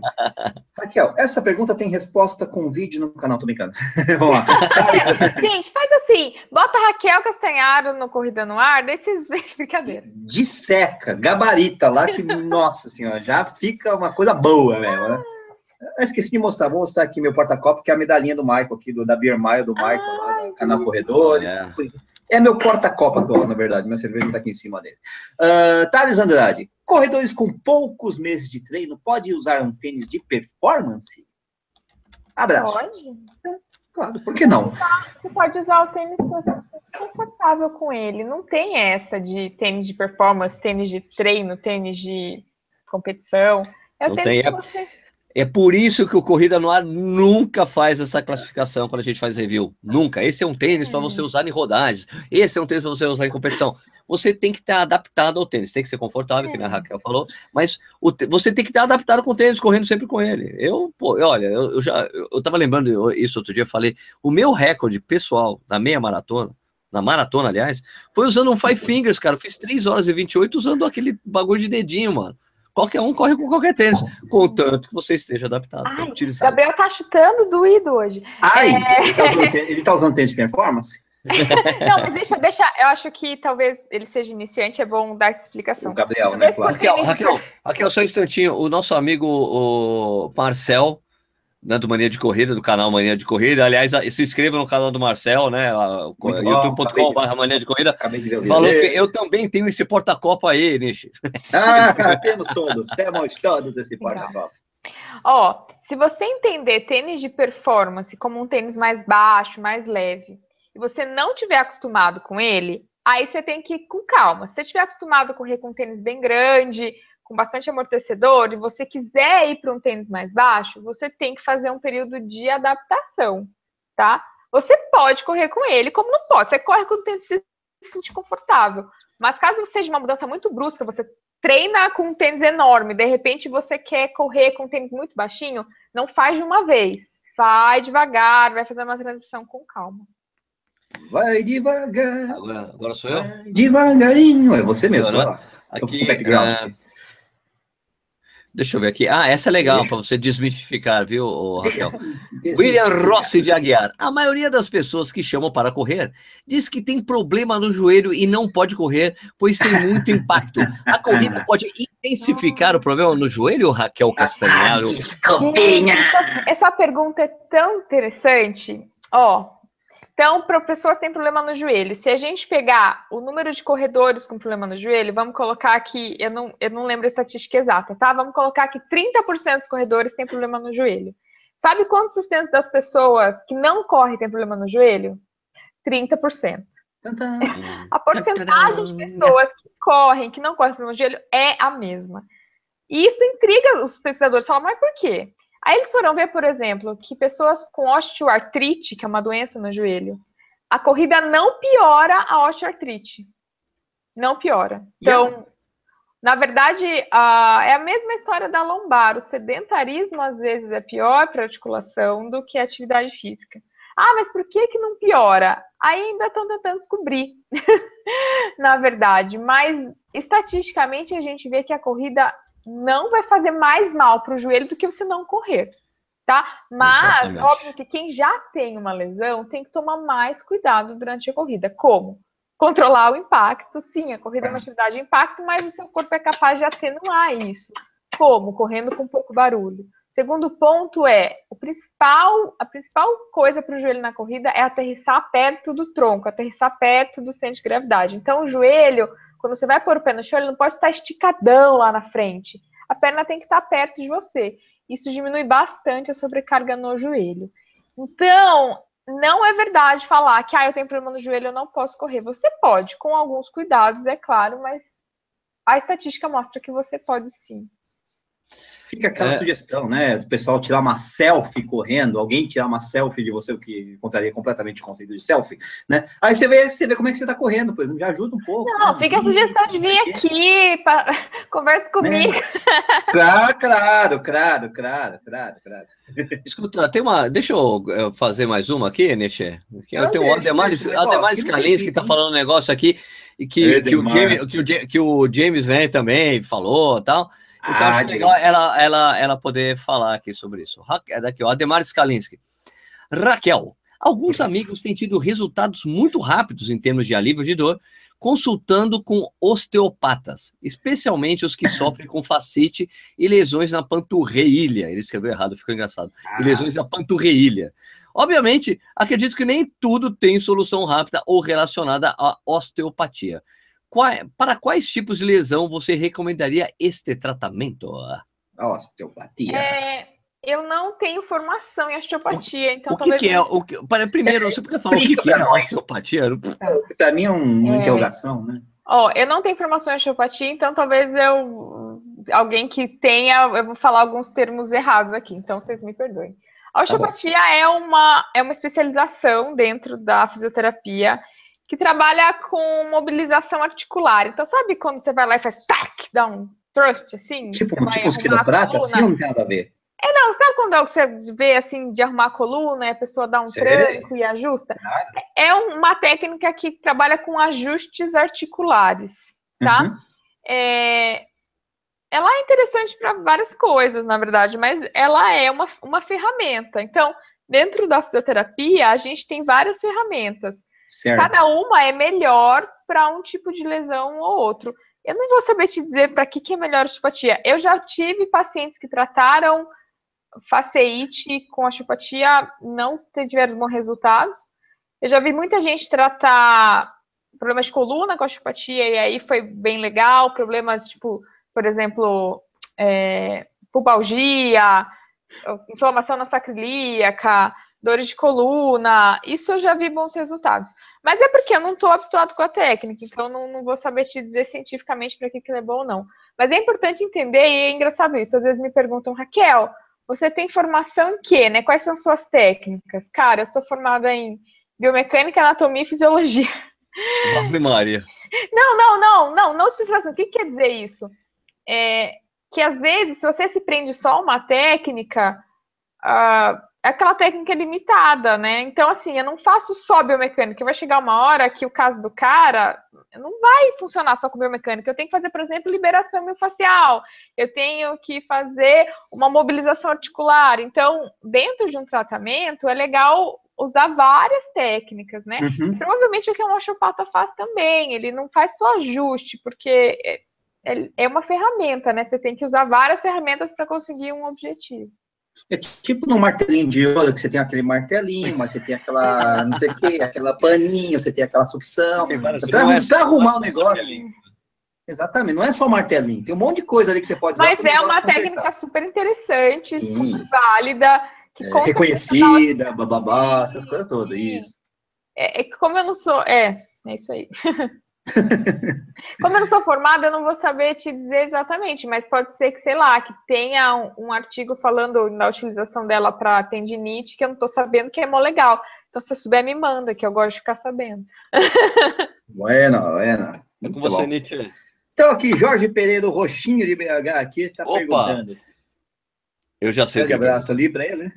Raquel, essa pergunta tem resposta com vídeo no canal, tô brincando. Vamos lá. Gente, faz assim, bota Raquel Castanharo no Corrida no Ar, desses brincadeira. Disseca, gabarita lá, que, nossa senhora, já fica uma coisa boa mesmo, né? Eu esqueci de mostrar, vou mostrar aqui meu porta-copo, que é a medalhinha do Michael aqui, do, da Beer Mile, do Michael, lá, do canal Corredores. É. É meu porta-copa atual, na verdade. Minha cerveja está aqui em cima dele. Uh, Thales Andrade. Corredores com poucos meses de treino pode usar um tênis de performance? Abraço. Pode. É, claro, por que não? Você pode usar o tênis que você está confortável com ele. Não tem essa de tênis de performance, tênis de treino, tênis de competição. É o não tênis tem, que você... É por isso que o Corrida no Ar nunca faz essa classificação quando a gente faz review. Nunca. Esse é um tênis para você usar em rodagens. Esse é um tênis para você usar em competição. Você tem que estar adaptado ao tênis. Tem que ser confortável, que a Raquel falou. Mas você tem que estar adaptado com o tênis, correndo sempre com ele. Eu, pô, olha, eu, eu já eu tava lembrando isso outro dia. Falei, o meu recorde pessoal na meia maratona, na maratona, aliás, foi usando um Five Fingers, cara. Eu fiz 3 horas e 28 usando aquele bagulho de dedinho, mano. Qualquer um corre com qualquer tênis, contanto que você esteja adaptado. Ai, Gabriel tá chutando doído hoje. Ai, é... ele, tá usando, ele tá usando tênis de performance? Não, mas deixa, deixa, eu acho que talvez ele seja iniciante, é bom dar essa explicação. O Gabriel, né? Claro. Raquel, Raquel, Raquel, só um instantinho. O nosso amigo o Marcel né, do Mania de Corrida, do canal Mania de Corrida. Aliás, se inscreva no canal do Marcel, né? youtube.com.br Mania de Corrida. De falou que eu também tenho esse porta-copa aí, Nishi. Ah, temos todos, temos todos esse porta-copa. Ó, se você entender tênis de performance como um tênis mais baixo, mais leve, e você não tiver acostumado com ele, aí você tem que ir com calma. Se você estiver acostumado a correr com um tênis bem grande, com bastante amortecedor e você quiser ir para um tênis mais baixo, você tem que fazer um período de adaptação, tá? Você pode correr com ele, como não pode. Você corre com o tênis se sentir confortável. Mas caso seja uma mudança muito brusca, você treina com um tênis enorme, de repente você quer correr com um tênis muito baixinho, não faz de uma vez. Vai devagar, vai fazer uma transição com calma. Vai devagar. Agora, agora sou eu? Devagarinho. É você mesmo. Né? Aqui, uh, Deixa eu ver aqui. Ah, essa é legal para você desmistificar, viu, Raquel? William Rossi de Aguiar. A maioria das pessoas que chamam para correr diz que tem problema no joelho e não pode correr, pois tem muito impacto. A corrida pode intensificar o problema no joelho, Raquel Castanharo? Desculpinha! Essa, essa pergunta é tão interessante. Ó, então, para pessoa que tem problema no joelho, se a gente pegar o número de corredores com problema no joelho, vamos colocar aqui, eu não, eu não lembro a estatística exata, tá? Vamos colocar que 30% dos corredores têm problema no joelho. Sabe quantos por cento das pessoas que não correm têm problema no joelho? 30%. A porcentagem de pessoas que correm, que não correm problema no joelho, é a mesma. E isso intriga os pesquisadores. Falam, mas por quê? Aí eles foram ver, por exemplo, que pessoas com osteoartrite, que é uma doença no joelho, a corrida não piora a osteoartrite. Não piora. Então, na verdade, é a mesma história da lombar. O sedentarismo, às vezes, é pior para a articulação do que a atividade física. Ah, mas por que, que não piora? Ainda estão tentando descobrir, na verdade. Mas, estatisticamente, a gente vê que a corrida não vai fazer mais mal para o joelho do que você não correr, tá? Mas, Exatamente. óbvio que quem já tem uma lesão tem que tomar mais cuidado durante a corrida. Como? Controlar o impacto. Sim, a corrida é uma atividade de impacto, mas o seu corpo é capaz de atenuar isso. Como? Correndo com pouco barulho. Segundo ponto é, o principal, a principal coisa para o joelho na corrida é aterrissar perto do tronco, aterrissar perto do centro de gravidade. Então, o joelho quando você vai pôr o pé no chão, ele não pode estar esticadão lá na frente. A perna tem que estar perto de você. Isso diminui bastante a sobrecarga no joelho. Então, não é verdade falar que ah, eu tenho problema no joelho, eu não posso correr. Você pode, com alguns cuidados, é claro, mas a estatística mostra que você pode sim. Fica aquela é. sugestão, né? Do pessoal tirar uma selfie correndo, alguém tirar uma selfie de você, o que contraria completamente o conceito de selfie, né? Aí você vê, você vê como é que você está correndo, por exemplo, já ajuda um pouco. Não, né? fica a sugestão de vir aqui, pra... conversa né? comigo. Né? Claro, claro, claro, claro, claro, claro. Escuta, tem uma. Deixa eu fazer mais uma aqui, Neche. Tem o Ademar Scalins que está falando um negócio aqui, e que, que, o James, que, o, que o James Van também falou tal. Ah, acho legal ela, ela, ela poder falar aqui sobre isso. É daqui, ó, Ademar Skalinski. Raquel, alguns amigos têm tido resultados muito rápidos em termos de alívio de dor, consultando com osteopatas, especialmente os que sofrem com facite e lesões na panturrilha. Ele escreveu errado, ficou engraçado. Ah. E lesões na panturrilha. Obviamente, acredito que nem tudo tem solução rápida ou relacionada à osteopatia. Qual, para quais tipos de lesão você recomendaria este tratamento? Osteopatia. É, eu não tenho formação em osteopatia, então o que, que é? O que, para, primeiro, você pode falar o que, que é osteopatia? É, para mim é uma é. interrogação, né? Ó, eu não tenho formação em osteopatia, então talvez eu alguém que tenha, eu vou falar alguns termos errados aqui, então vocês me perdoem. A tá osteopatia tá é uma é uma especialização dentro da fisioterapia que trabalha com mobilização articular. Então, sabe quando você vai lá e faz tac, dá um thrust, assim? Tipo, tipo os quiroprata, assim, não tem nada a ver? É, não, sabe quando você vê, assim, de arrumar a coluna, e a pessoa dá um tranco e ajusta? É uma técnica que trabalha com ajustes articulares, tá? Uhum. É, ela é interessante para várias coisas, na verdade, mas ela é uma, uma ferramenta. Então, dentro da fisioterapia, a gente tem várias ferramentas. Certo. Cada uma é melhor para um tipo de lesão ou outro. Eu não vou saber te dizer para que, que é melhor a osteopatia. Eu já tive pacientes que trataram faceite com osteopatia, não tiveram bons resultados. Eu já vi muita gente tratar problemas de coluna com osteopatia e aí foi bem legal. Problemas tipo, por exemplo, é, pubalgia, inflamação na sacrilíaca, dores de coluna, isso eu já vi bons resultados. Mas é porque eu não estou habituado com a técnica, então não, não, vou saber te dizer cientificamente para que, que é bom ou não. Mas é importante entender, e é engraçado isso, às vezes me perguntam, Raquel, você tem formação em quê, né? Quais são suas técnicas? Cara, eu sou formada em biomecânica, anatomia e fisiologia. Ave Maria. Não, não, não, não, não especialização. O que quer dizer isso? É que às vezes, se você se prende só a uma técnica, uh, é aquela técnica limitada, né? Então, assim, eu não faço só biomecânica. Vai chegar uma hora que o caso do cara não vai funcionar só com biomecânica. Eu tenho que fazer, por exemplo, liberação miofascial. Eu tenho que fazer uma mobilização articular. Então, dentro de um tratamento, é legal usar várias técnicas, né? Uhum. Provavelmente o que um osteopata faz também. Ele não faz só ajuste, porque é, é, é uma ferramenta, né? Você tem que usar várias ferramentas para conseguir um objetivo. É tipo no martelinho de ouro, que você tem aquele martelinho, mas você tem aquela, não sei o quê, aquela paninho, você tem aquela sucção. Para é arrumar o negócio. Exatamente, não é só martelinho, tem um monte de coisa ali que você pode usar. Mas é uma técnica super interessante, Sim. super válida. Que é, reconhecida, bababá, essas coisas todas, isso. É, é que como eu não sou. É, é isso aí. Como eu não sou formada, eu não vou saber te dizer exatamente, mas pode ser que, sei lá, que tenha um, um artigo falando da utilização dela para tendinite que eu não estou sabendo que é mó legal. Então, se você souber, me manda, que eu gosto de ficar sabendo. Buena, buena. É com você, Nietzsche. Então, aqui, Jorge Pereira, o roxinho de BH, aqui, está perguntando. Eu já sei. Um grande abraço ali para ele, né?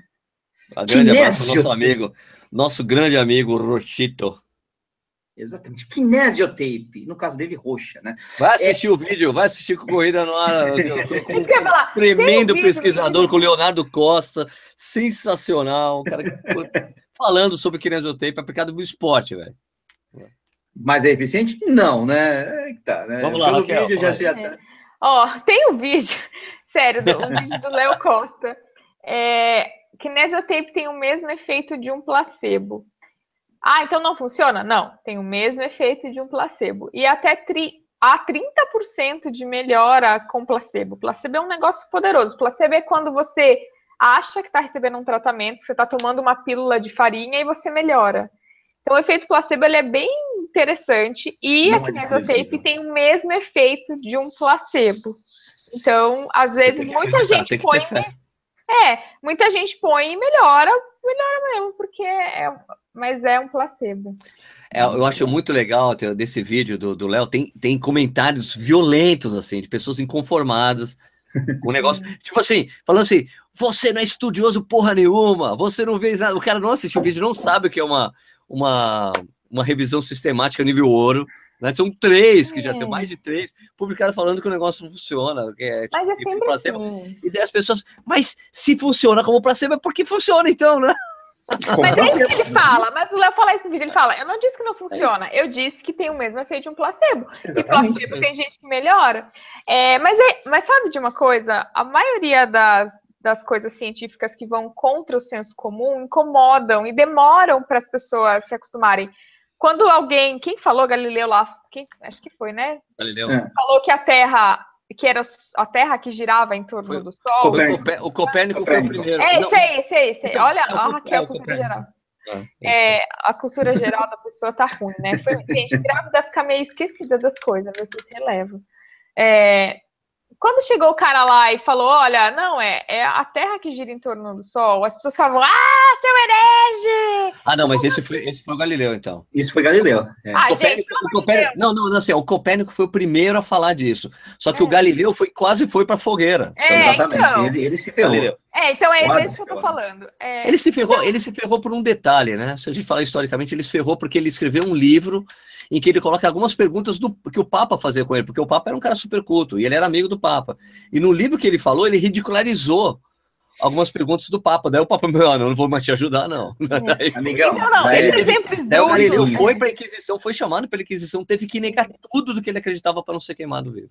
Um grande abraço nosso amigo, nosso grande amigo Rochito. Exatamente. Kinesiotape, no caso dele, roxa, né? Vai assistir é... o vídeo, vai assistir com Corrida no Ar. Com tremendo um pesquisador, com o Leonardo Costa, sensacional, um cara falando sobre kinesiotape aplicado no esporte, velho. Mas é eficiente? Não, né? É tá, né? Vamos lá, Pelo Raquel, vídeo já, já tá. Ó, tem um vídeo, sério, do, um vídeo do Léo Costa. É, kinesiotape tem o mesmo efeito de um placebo. Ah, então não funciona? Não, tem o mesmo efeito de um placebo. E até tri, há 30% de melhora com placebo. Placebo é um negócio poderoso. Placebo é quando você acha que está recebendo um tratamento, você está tomando uma pílula de farinha e você melhora. Então, o efeito placebo ele é bem interessante e não a kinesiotape é tem o mesmo efeito de um placebo. Então, às vezes, muita gente põe. É, muita gente põe e melhora, melhora mesmo, porque é, mas é um placebo. É, eu acho muito legal desse vídeo do Léo, tem, tem comentários violentos, assim, de pessoas inconformadas com o negócio. tipo assim, falando assim, você não é estudioso porra nenhuma, você não vê nada. O cara não assistiu o vídeo, não sabe o que é uma, uma, uma revisão sistemática nível ouro. Né? São três, que já tem é. mais de três, publicaram falando que o negócio não funciona. Que é, mas é tipo, sempre placebo. Assim. E daí as pessoas, mas se funciona como placebo, é porque funciona então, né? Mas é isso que ele fala. Mas o Léo fala isso no vídeo. Ele fala: Eu não disse que não funciona. É eu disse que tem o mesmo efeito de um placebo. Exatamente. E placebo tem gente que melhora. É, mas, é, mas sabe de uma coisa? A maioria das, das coisas científicas que vão contra o senso comum incomodam e demoram para as pessoas se acostumarem. Quando alguém, quem falou, Galileu lá, quem, acho que foi, né? Galileu. É. Falou que a Terra, que era a Terra que girava em torno foi, do Sol. Copérnico. O Copérnico, foi o primeiro. É, isso aí, isso aí, isso aí. Olha, é, a Raquel, é, cultura geral. Ah, é, a cultura geral da pessoa tá ruim, né? Foi, gente, grávida fica meio esquecida das coisas, vocês relevam. É, quando chegou o cara lá e falou, olha, não, é, é a Terra que gira em torno do Sol, as pessoas falavam, ah, seu herege! Ah, não, mas esse foi, esse foi o Galileu, então. Isso foi Galileu. É. Ah, Copérnico, gente, o Copérnico, não, não, não, assim, o Copérnico foi o primeiro a falar disso. Só que é. o Galileu foi, quase foi para fogueira. É, Exatamente, então, ele, ele, se ferrou. Galileu. É, então é quase isso que eu tô falando. É... Ele, se ferrou, ele se ferrou por um detalhe, né? Se a gente falar historicamente, ele se ferrou porque ele escreveu um livro em que ele coloca algumas perguntas do que o Papa fazia com ele, porque o Papa era um cara super culto e ele era amigo do Papa. E no livro que ele falou, ele ridicularizou algumas perguntas do Papa. Daí o Papa, meu, não, não vou mais te ajudar, não. Daí, Amigão, não, não, daí, exemplos daí o Galileu foi para a Inquisição, foi chamado pela Inquisição, teve que negar tudo do que ele acreditava para não ser queimado vivo.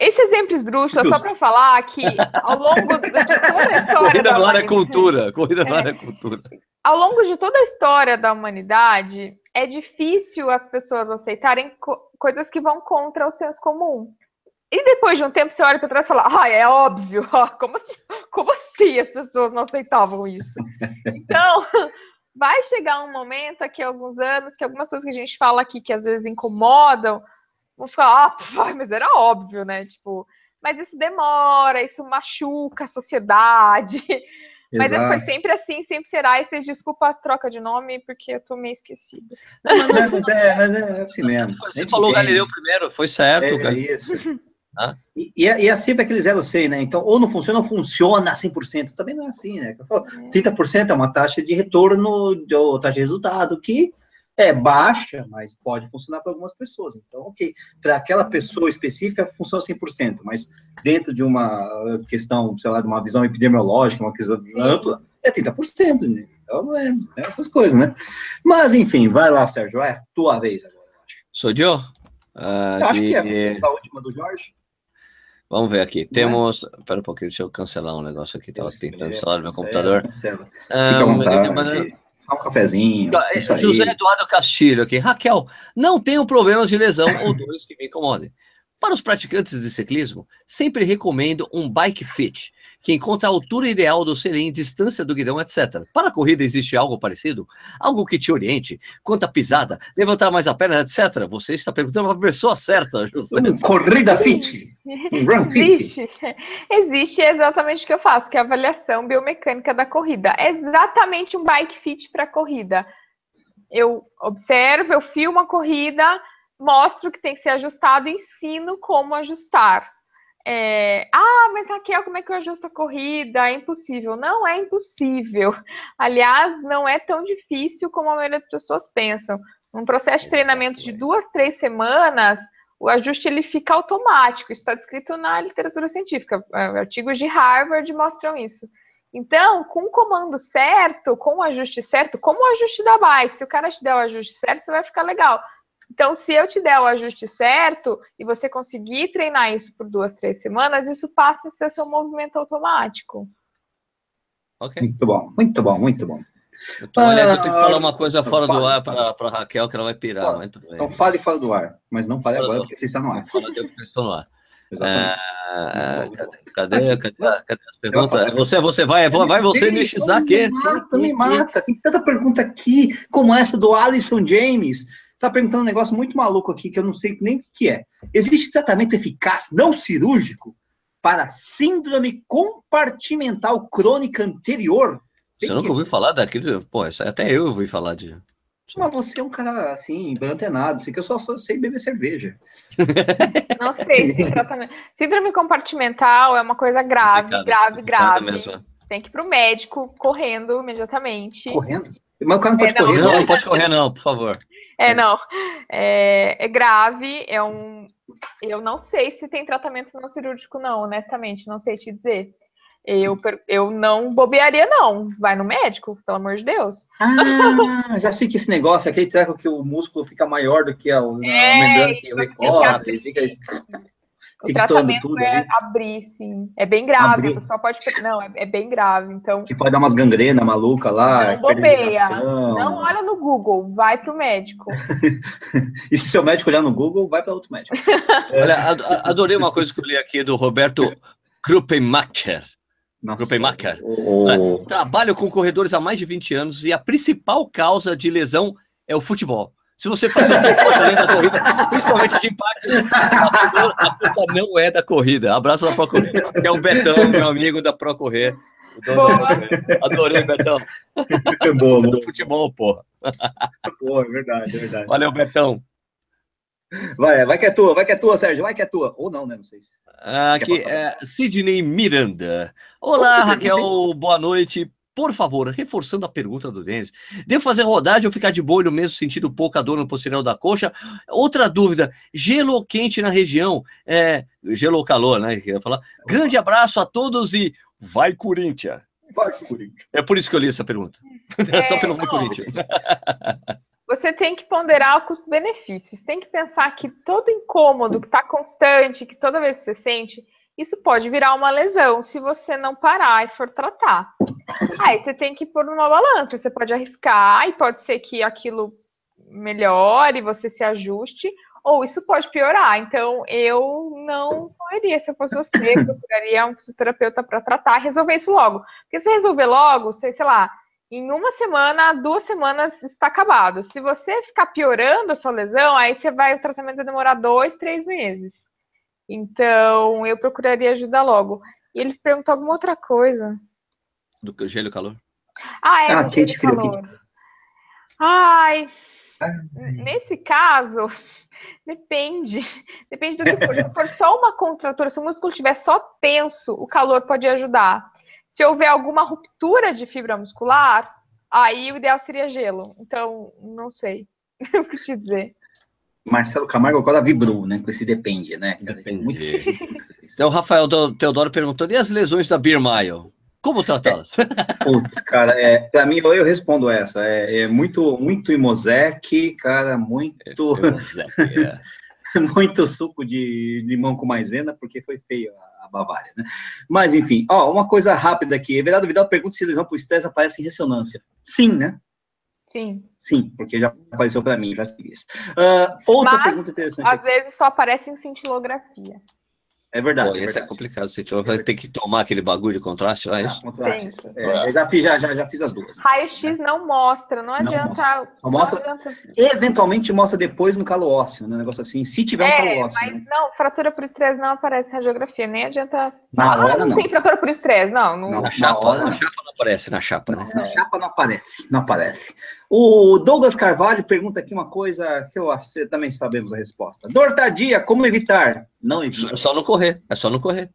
Esse exemplo esdrúxulo, só para falar que ao longo de toda a história. Corrida ar é cultura. Corrida no ar é cultura. Ao longo de toda a história da humanidade, é difícil as pessoas aceitarem co coisas que vão contra o senso comum. E depois de um tempo você olha para trás e fala, ah, é óbvio, como assim, como assim as pessoas não aceitavam isso? Então, vai chegar um momento, aqui alguns anos, que algumas coisas que a gente fala aqui que às vezes incomodam, vão falar, ah, mas era óbvio, né? Tipo, mas isso demora, isso machuca a sociedade. Mas é, foi sempre assim, sempre será. E vocês desculpa a troca de nome, porque eu tô meio esquecida. Não, mas, é, mas é assim mesmo. Você falou Galileu primeiro, foi certo. É, é isso. Ah? E, e, é, e é sempre aquele 0,100, né? Então, ou não funciona ou funciona 100%. Também não é assim, né? 30% é uma taxa de retorno, ou taxa de resultado, que é baixa, mas pode funcionar para algumas pessoas. Então, ok, para aquela pessoa específica funciona 100%, mas dentro de uma questão, sei lá, de uma visão epidemiológica, uma questão ampla, é 30%, né? Então, é, é, essas coisas, né? Mas, enfim, vai lá, Sérgio, é tua vez agora, eu acho. Sou eu? Uh, acho que é a última do Jorge. Vamos ver aqui. Temos. Espera um pouquinho, deixa eu cancelar um negócio aqui. Estava tentando instalar no meu computador. Cancela. Ah, Fica à vontade um cafezinho. José Eduardo Castilho aqui. Raquel, não tenho problemas de lesão ou dores que me incomodem. Para os praticantes de ciclismo, sempre recomendo um bike fit, que encontra a altura ideal do selim, distância do guidão, etc. Para a corrida existe algo parecido? Algo que te oriente? Quanto a pisada, levantar mais a perna, etc. Você está perguntando para a pessoa certa, José. Um corrida fit. Um run fit. Existe. existe exatamente o que eu faço, que é a avaliação biomecânica da corrida. É exatamente um bike fit para a corrida. Eu observo, eu filmo a corrida, mostro que tem que ser ajustado, ensino como ajustar. É, ah, mas Raquel, como é que eu ajusto a corrida? É impossível. Não é impossível. Aliás, não é tão difícil como a maioria das pessoas pensam. Um processo de treinamento de duas, três semanas, o ajuste ele fica automático. Isso está descrito na literatura científica. É, artigos de Harvard mostram isso. Então, com o comando certo, com o ajuste certo, como o ajuste da bike, se o cara te der o ajuste certo, você vai ficar legal. Então, se eu te der o ajuste certo e você conseguir treinar isso por duas, três semanas, isso passa a ser seu movimento automático. Ok. Muito bom, muito bom, muito bom. Então, aliás, eu tenho que falar uma coisa fora do ar para a Raquel, que ela vai pirar. Fala. Então fale fora do ar, mas não fale agora, porque você está no ar. Fala eu estou no ar. Exatamente. É, cadê, cadê, cadê, cadê as perguntas? Você, você vai, vai você nixizar aqui. Me mata, me mata. Tem tanta pergunta aqui, como essa do Alisson James está perguntando um negócio muito maluco aqui, que eu não sei nem o que é. Existe tratamento eficaz não cirúrgico para síndrome compartimental crônica anterior? Tem você nunca ouviu falar daquele? Pô, isso até eu ouvi falar de. Mas você é um cara, assim, bem antenado, assim, que eu só, só sei beber cerveja. Não sei, tratamento. Síndrome compartimental é uma coisa grave, grave, grave. Mesmo. Tem que ir para o médico correndo imediatamente. Correndo? Mas o cara não pode é, correr, não. Não, não pode correr, não, por favor. É, é, não. É, é, grave, é um. Eu não sei se tem tratamento não cirúrgico, não, honestamente, não sei te dizer. Eu, eu não bobearia, não. Vai no médico, pelo amor de Deus. Ah, já sei que esse negócio, aquele treco que o músculo fica maior do que a, é, a membrana que recorre, fica o tratamento tudo é ali. abrir, sim. É bem grave, abrir. só pode. Não, é, é, bem grave. Então. Que pode dar umas gangrenas maluca lá. Não bobeia. Não olha no Google, vai pro médico. e se seu médico olhar no Google, vai para outro médico. Olha, adorei uma coisa que eu li aqui do Roberto Kruppenmacher. Kruppenmacher. Oh. Trabalho com corredores há mais de 20 anos e a principal causa de lesão é o futebol. Se você faz um esporte além da corrida, principalmente de impacto, a culpa não é da corrida. Abraço da Procorrer. É o Betão, meu amigo da Procorrer. Adorei, Betão. É boa, Do futebol, porra. Boa, é verdade, é verdade. Valeu, Betão. Vai, vai que é tua, vai que é tua, Sérgio, vai que é tua. Ou não, né? Não sei se. Aqui é Sidney Miranda. Olá, Raquel, boa noite. Por favor, reforçando a pergunta do Denis, devo fazer rodagem ou ficar de boa no mesmo sentido, pouca dor no posterior da coxa? Outra dúvida, gelo ou quente na região? É, gelo ou calor, né? Eu falar. Grande abraço a todos e vai Corinthians! Vai Corinthians! É por isso que eu li essa pergunta. É, Só pelo vai Corinthians. Você tem que ponderar o custo-benefício. Você tem que pensar que todo incômodo que está constante, que toda vez que você sente, isso pode virar uma lesão se você não parar e for tratar. Aí você tem que pôr numa balança, você pode arriscar e pode ser que aquilo melhore, você se ajuste, ou isso pode piorar. Então, eu não correria se eu fosse você, procuraria um fisioterapeuta para tratar, resolver isso logo. Porque se resolver logo, sei, sei lá, em uma semana, duas semanas está acabado. Se você ficar piorando a sua lesão, aí você vai, o tratamento vai demorar dois, três meses. Então, eu procuraria ajudar logo. E ele perguntou alguma outra coisa. Do gelo e calor? Ah, é, ah, quente, frio, calor. Quente. Ai, nesse caso, depende. Depende do que for. Se for só uma contratura, se o músculo estiver só tenso, o calor pode ajudar. Se houver alguma ruptura de fibra muscular, aí o ideal seria gelo. Então, não sei o que te dizer. Marcelo Camargo agora vibrou, né? Com esse depende, né? Depende. Muito então, o Rafael Teodoro perguntou: e as lesões da Beer Mile? Como tratá-las? Putz, cara, é, pra mim, eu respondo essa. É, é muito, muito Imosec, cara, muito. É, é. muito suco de limão com maisena, porque foi feio a, a Bavária, né? Mas, enfim, ó, uma coisa rápida aqui. Everardo Vidal pergunta se lesão por estresse aparece em ressonância. Sim, né? Sim. Sim, porque já apareceu para mim, já fiz. Uh, outra Mas, pergunta interessante. Às aqui. vezes só aparece em cintilografia. É verdade. Pô, é esse verdade. é complicado. Você vai ter que tomar aquele bagulho de contraste lá, é isso? Ah, contraste. É, eu já fiz, já, já, já fiz as duas. Raio-X não mostra, não adianta. Não mostra. Só mostra, adianta. Eventualmente mostra depois no calo ósseo, né? Um negócio assim, se tiver é, um calo ósseo. Mas né? não, fratura por estresse não aparece radiografia, nem adianta. Na ah, hora, não, não. tem fratura por estresse, não. não... Na, na chapa, hora, na não. chapa não aparece, na chapa, né? Na chapa não aparece, não aparece. O Douglas Carvalho pergunta aqui uma coisa que eu acho que você também sabemos a resposta. Dor tardia, como evitar? Não evite. É só não correr, é só não correr.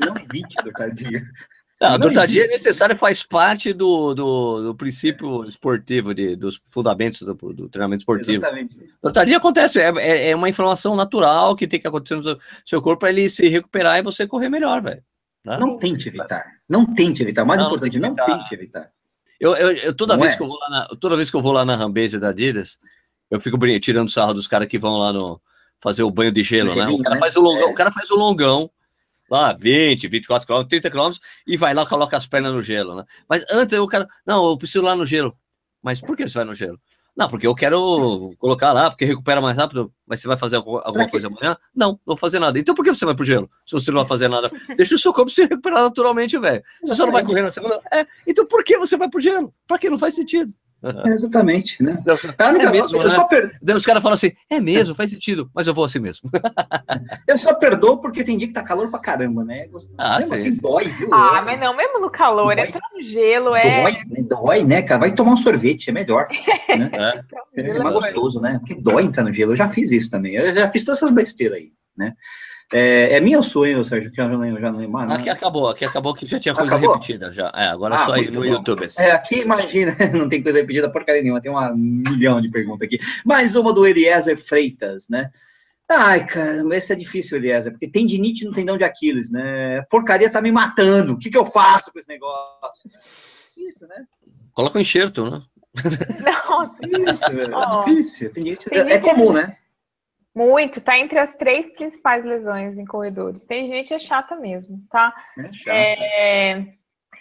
Não evite dor tardia. Não, a Não dor tardia é necessária, faz parte do, do, do princípio esportivo, de, dos fundamentos do, do treinamento esportivo. Exatamente. Dor tardia acontece, é, é, é uma inflamação natural que tem que acontecer no seu corpo para ele se recuperar e você correr melhor, velho. Né? Não tente evitar. Não tente evitar. O mais Não, não importante, não evitar. tente evitar. Eu, eu, eu- toda, Não vez é? que eu vou lá na, toda vez que eu vou lá na Rambase da Adidas, eu fico tirando sarro dos caras que vão lá no fazer o banho de gelo, né? O cara, né? faz o longão, É. o cara faz o longão, lá 20, 24 km, 30 km, e vai lá, coloca as pernas no gelo, né? Mas antes o cara, não, eu preciso ir lá no gelo. Mas por que você vai no gelo? Não, porque eu quero colocar lá, porque recupera mais rápido. Mas você vai fazer alguma coisa amanhã? Não, não vou fazer nada. Então por que você vai pro gelo? Se você não vai fazer nada, deixa o seu corpo se recuperar naturalmente, velho. Você só não vai correr na segunda. É, então por que você vai pro gelo? Pra que não faz sentido? É, exatamente, né? Única- É mesmo, eu, né? só per- os caras falam assim: é mesmo, faz sentido, mas eu vou assim mesmo. eu só perdoo porque tem dia que tá calor pra caramba, né? Ah, mesmo sim, assim, sim. dói, viu? Ah, É, mas não, mesmo no calor, Dói. entrar no gelo é. Dói, né? Dói, né, cara? Vai tomar um sorvete, é melhor. Né? É. É mais dói. gostoso, né? Porque dói entrar no gelo. Eu já fiz isso também. Eu já fiz todas essas besteiras aí, né? É, é minha ou sua, hein, Sérgio? Que eu já não lembro, já não lembro mais, né? Aqui acabou, aqui acabou que já tinha coisa Acabou? repetida já. É, agora é Ah, só ir muito no bom. YouTube. É, aqui, imagina, não tem coisa repetida porcaria nenhuma, tem uma milhão de perguntas aqui. Mais uma do Eliezer Freitas, né? Ai, cara, esse é difícil, Eliezer, porque tendinite no tendão de Aquiles, né? Porcaria tá me matando, o que que eu faço com esse negócio? Isso, né? Coloca um enxerto, né? Nossa, Isso, é difícil. Tendinite, é, Tendinite é comum, né? Muito, tá entre as três principais lesões em corredores. Tem gente é chata mesmo, tá? É chato. É,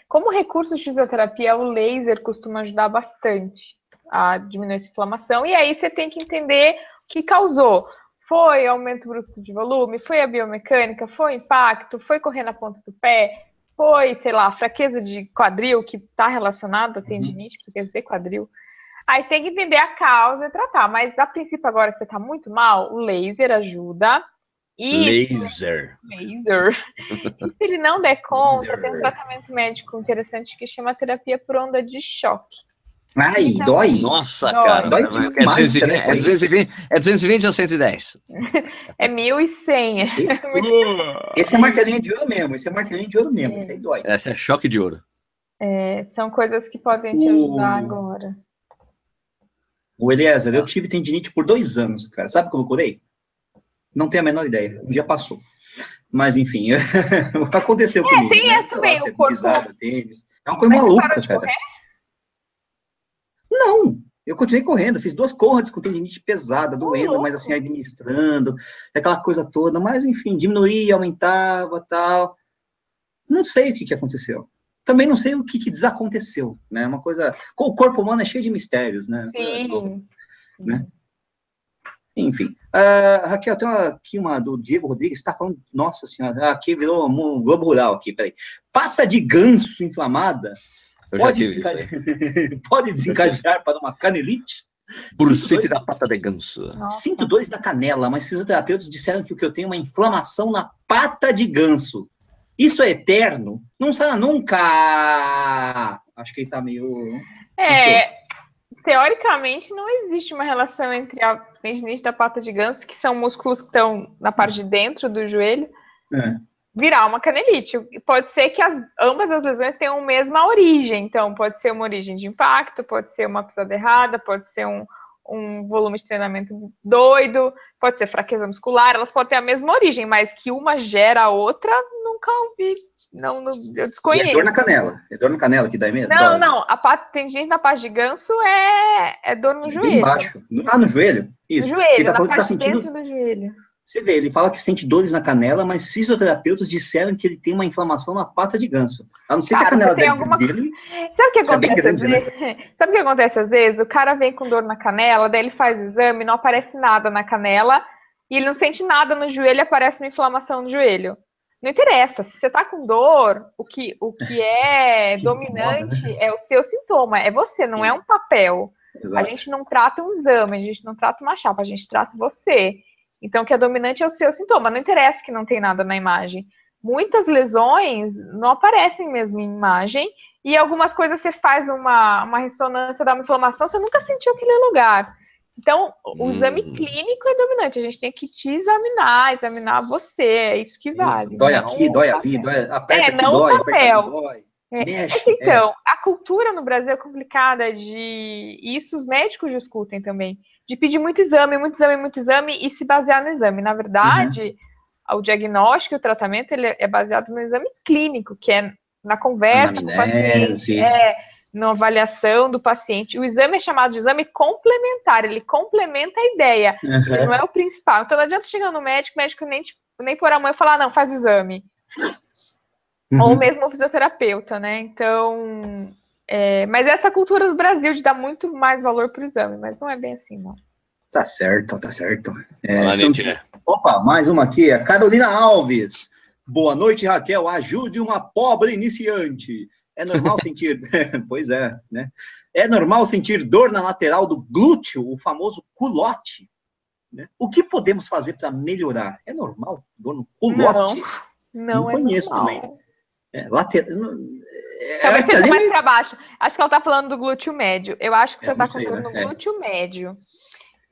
como recurso de fisioterapia, o laser costuma ajudar bastante a diminuir essa inflamação. E aí você tem que entender o que causou. Foi aumento brusco de volume? Foi a biomecânica? Foi impacto? Foi correr na ponta do pé? Foi, sei lá, fraqueza de quadril, que está relacionado à tendinite, fraqueza de quadril. Aí você tem que entender a causa e tratar. Mas a princípio, agora que você está muito mal, o laser ajuda. E Laser. laser. E se ele não der conta, Laser. tem um tratamento médico interessante que chama terapia por onda de choque. Ai, Então, dói. Nossa, Dói. cara. Dói é, demais, 220, né, é, com isso. 220, é 220 a 110. É 1.100. Esse é martelinho de ouro mesmo, esse é martelinho de ouro mesmo, É. esse aí dói. Essa é choque de ouro. É, são coisas que podem te O- ajudar agora. O Eliezer, eu tive tendinite por dois anos, cara. Sabe como eu curei? Não tenho a menor ideia. Um dia passou. Mas, enfim, aconteceu comigo. tem né? também, lá, o corpo- pisada, tênis. É uma coisa Mas maluca, cara. correr? Não, eu continuei correndo, fiz duas corridas com tendinite pesada, doendo, mas assim, administrando, aquela coisa toda, mas enfim, diminuía, aumentava, tal. Não sei o que, que aconteceu. Também não sei o que, que desaconteceu, né? Uma coisa. O corpo humano é cheio de mistérios, né? Sim. Né? Enfim. Ah, Raquel, tem uma, aqui uma do Diego Rodrigues, está falando. Nossa senhora, aqui virou um globo rural aqui, peraí. Pata de ganso inflamada Eu já pode, desencadear, pode desencadear para uma canelite? Bursite Sinto da pata de ganso. Nossa. Sinto dores na canela, mas fisioterapeutas disseram que o que eu tenho é uma inflamação na pata de ganso. Isso é eterno? Não será nunca. Acho que ele tá meio. É, teoricamente, não existe uma relação entre a tendinite da pata de ganso, que são músculos que estão na parte de dentro do joelho, é. virar uma canelite. Pode ser que as, ambas as lesões tenham a mesma origem. Então, pode ser uma origem de impacto, pode ser uma pisada errada, pode ser um, um volume de treinamento doido, pode ser fraqueza muscular, elas podem ter a mesma origem, mas que uma gera a outra, Não, não, eu desconheço. E é dor na canela. É dor na canela que dá mesmo? Não, dói. não. A parte, tem gente na parte de ganso é, é dor no joelho. Embaixo. Ah, no joelho? Isso. No joelho, tá na parte tá sentindo... dentro do joelho. Você vê, ele fala que sente dores na canela, mas fisioterapeutas disseram que ele tem uma inflamação na pata de ganso. A não ser Cara, que a canela dele, alguma... dele. Sabe o que acontece grande, né? vezes? Sabe o que acontece às vezes? O cara vem com dor na canela, daí ele faz o exame, não aparece nada na canela, e ele não sente nada no joelho, aparece uma inflamação no joelho. Não interessa, se você tá com dor, o que, o que é que dominante moda, né? é o seu sintoma, é você, não Sim. é um papel. Exato. A gente não trata um exame, a gente não trata uma chapa, a gente trata você. Então, o que é dominante é o seu sintoma. Não interessa que não tem nada na imagem. Muitas lesões não aparecem mesmo em imagem, e algumas coisas você faz uma, uma ressonância da inflamação, você nunca sentiu aquele lugar. Então, o hum. exame clínico é dominante. A gente tem que te examinar, examinar você. É isso que vale. Isso. Dói aqui, dói ali, dói, aperta é, não dói, o papel. Aperta dói. É. Mexe, então, é. a cultura no Brasil é complicada de. Isso os médicos discutem também de pedir muito exame, muito exame, muito exame e se basear no exame. Na verdade, uhum. o diagnóstico e o tratamento ele é baseado no exame clínico, que é na conversa com o paciente, é, na avaliação do paciente. O exame é chamado de exame complementar, ele complementa a ideia, uhum. ele não é o principal. Então não adianta chegar no médico, o médico nem, nem pôr a mão e falar, não, faz o exame. Uhum. Ou mesmo o fisioterapeuta, né? Então, é, mas essa cultura do Brasil de dar muito mais valor para o exame, mas não é bem assim, não. Tá certo, tá certo. É, Olá, são... Opa, mais uma aqui, a Carolina Alves. Boa noite, Raquel. Ajude uma pobre iniciante. É normal sentir. pois é, né? É normal sentir dor na lateral do glúteo, o famoso culote. Né? O que podemos fazer para melhorar? É normal dor no culote? Não, não, não é conheço normal. também. É, lateral. É, Talvez seja mais para baixo. Acho que ela está falando do glúteo médio. Eu acho que é, você está com dor no é. glúteo médio.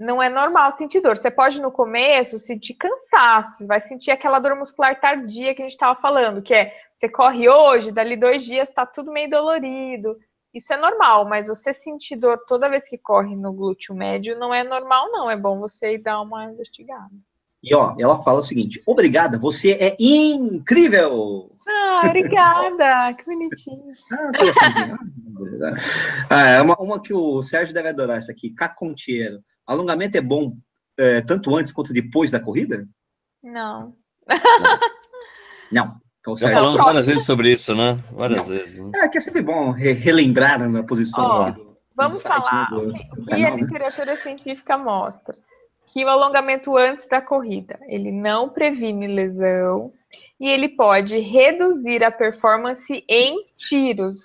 Não é normal sentir dor. Você pode, no começo, sentir cansaço. vai sentir aquela dor muscular tardia que a gente estava falando, que é você corre hoje, dali dois dias está tudo meio dolorido. Isso é normal, mas você sentir dor toda vez que corre no glúteo médio não é normal, não. É bom você ir dar uma investigada. E ó, ela fala o seguinte: obrigada, você é incrível! Ah, obrigada, que bonitinho. Ah, ah, é uma, uma, que o Sérgio deve adorar, essa aqui, cacontiero. Alongamento é bom é, tanto antes quanto depois da corrida? Não. Não. Então, Já falamos várias vezes sobre isso, né? Várias Não. vezes. Né? É que é sempre bom re relembrar na posição. do, vamos do site, falar né, do, do que a literatura científica mostra que o alongamento antes da corrida, ele não previne lesão e ele pode reduzir a performance em tiros,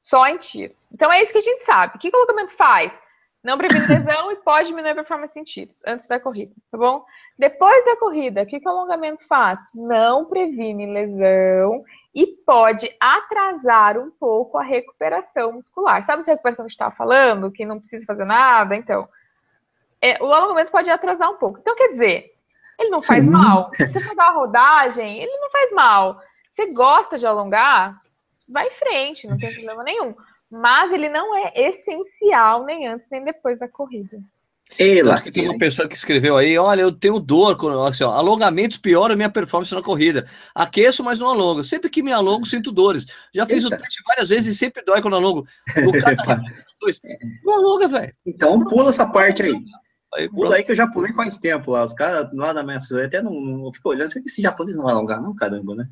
só em tiros. Então é isso que a gente sabe. O que o alongamento faz? Não previne lesão e pode diminuir a performance em tiros antes da corrida, tá bom? Depois da corrida, o que o alongamento faz? Não previne lesão e pode atrasar um pouco a recuperação muscular. Sabe essa recuperação que a gente estava falando, que não precisa fazer nada? Então, é, o alongamento pode atrasar um pouco. Então, quer dizer, ele não faz mal. Se você for dar a rodagem, ele não faz mal. Você gosta de alongar, vai em frente, não tem problema nenhum. Mas ele não é essencial nem antes nem depois da corrida. Ela, tem uma pessoa que escreveu aí, olha, eu tenho dor, com, assim, ó, alongamentos pioram a minha performance na corrida. Aqueço, mas não alongo. Sempre que me alongo, sinto dores. Já fiz Eita. o teste várias vezes e sempre dói quando alongo. O cara não alonga, velho. Então pula essa parte aí. Aí, Pula aí que eu já pulei faz tempo lá. Os caras lá da minha cidade até não, não ficam olhando. Esse japonês não vai alongar, não? Caramba, né?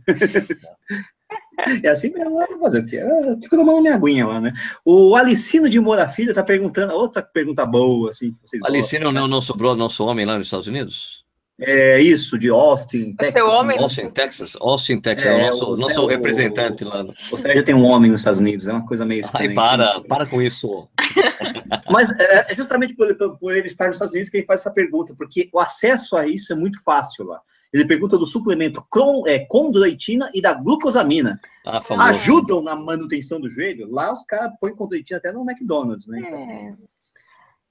É assim mesmo, vou fazer o quê? Eu fico tomando minha aguinha lá, né? O Alicino de Moura Filho tá perguntando, outra pergunta boa, assim. Vocês Alicino não, não sobrou nosso homem lá nos Estados Unidos? É isso, de Austin, Texas. Seu homem? Austin, Texas. Austin, Texas. É, é o nosso, o nosso representante o, lá. O Sérgio tem um homem nos Estados Unidos, é uma coisa meio estranha. Ai, para, para com isso. Mas é, é justamente por, por, ele estar nos Estados Unidos que ele faz essa pergunta, porque o acesso a isso é muito fácil lá. Ele pergunta do suplemento é, condroitina e da glucosamina. Ah, Ajudam na manutenção do joelho? Lá os caras põem condroitina até no McDonald's, né? Então... É.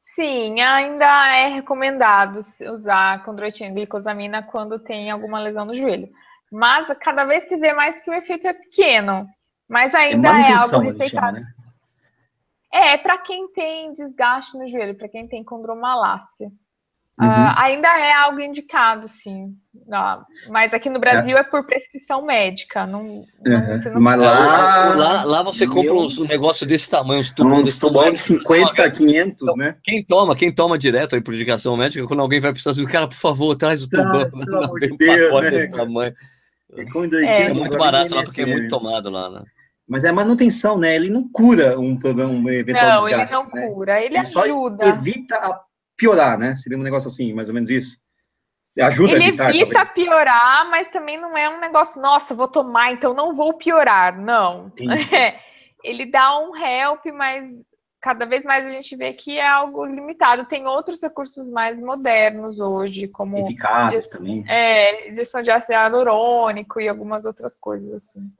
Sim, ainda é recomendado usar condroitina e glucosamina quando tem alguma lesão no joelho. Mas cada vez se vê mais que o efeito é pequeno. Mas ainda é, é algo receitado. Chama, né? É, para quem tem desgaste no joelho, para quem tem condromalácia. Uhum. Uh, ainda é algo indicado, sim. Uh, mas aqui no Brasil é, é por prescrição médica. Não, uhum. não mas lá, lá, lá você meu... compra uns negócios desse tamanho, uns tubos. Uns de 50, 500, então, né? Quem toma, quem toma direto aí por indicação médica, quando alguém vai precisar, diz, cara, por favor, traz o tubão. Não, vem um pacote né? desse tamanho. É, é muito barato lá, porque é muito tomado lá, né? Mas é manutenção, né? Ele não cura um problema, um eventual não, desgaste. Não, ele não né? cura, ele, ele ajuda. evita a piorar, né? Seria um negócio assim, mais ou menos isso. Ajuda ele a evitar, evita talvez. piorar, mas também não é um negócio, nossa, vou tomar, então não vou piorar. Não. É, ele dá um help, mas cada vez mais a gente vê que é algo limitado. Tem outros recursos mais modernos hoje, como. Eficazes também. É, gestão de ácido hialurônico e algumas outras coisas assim.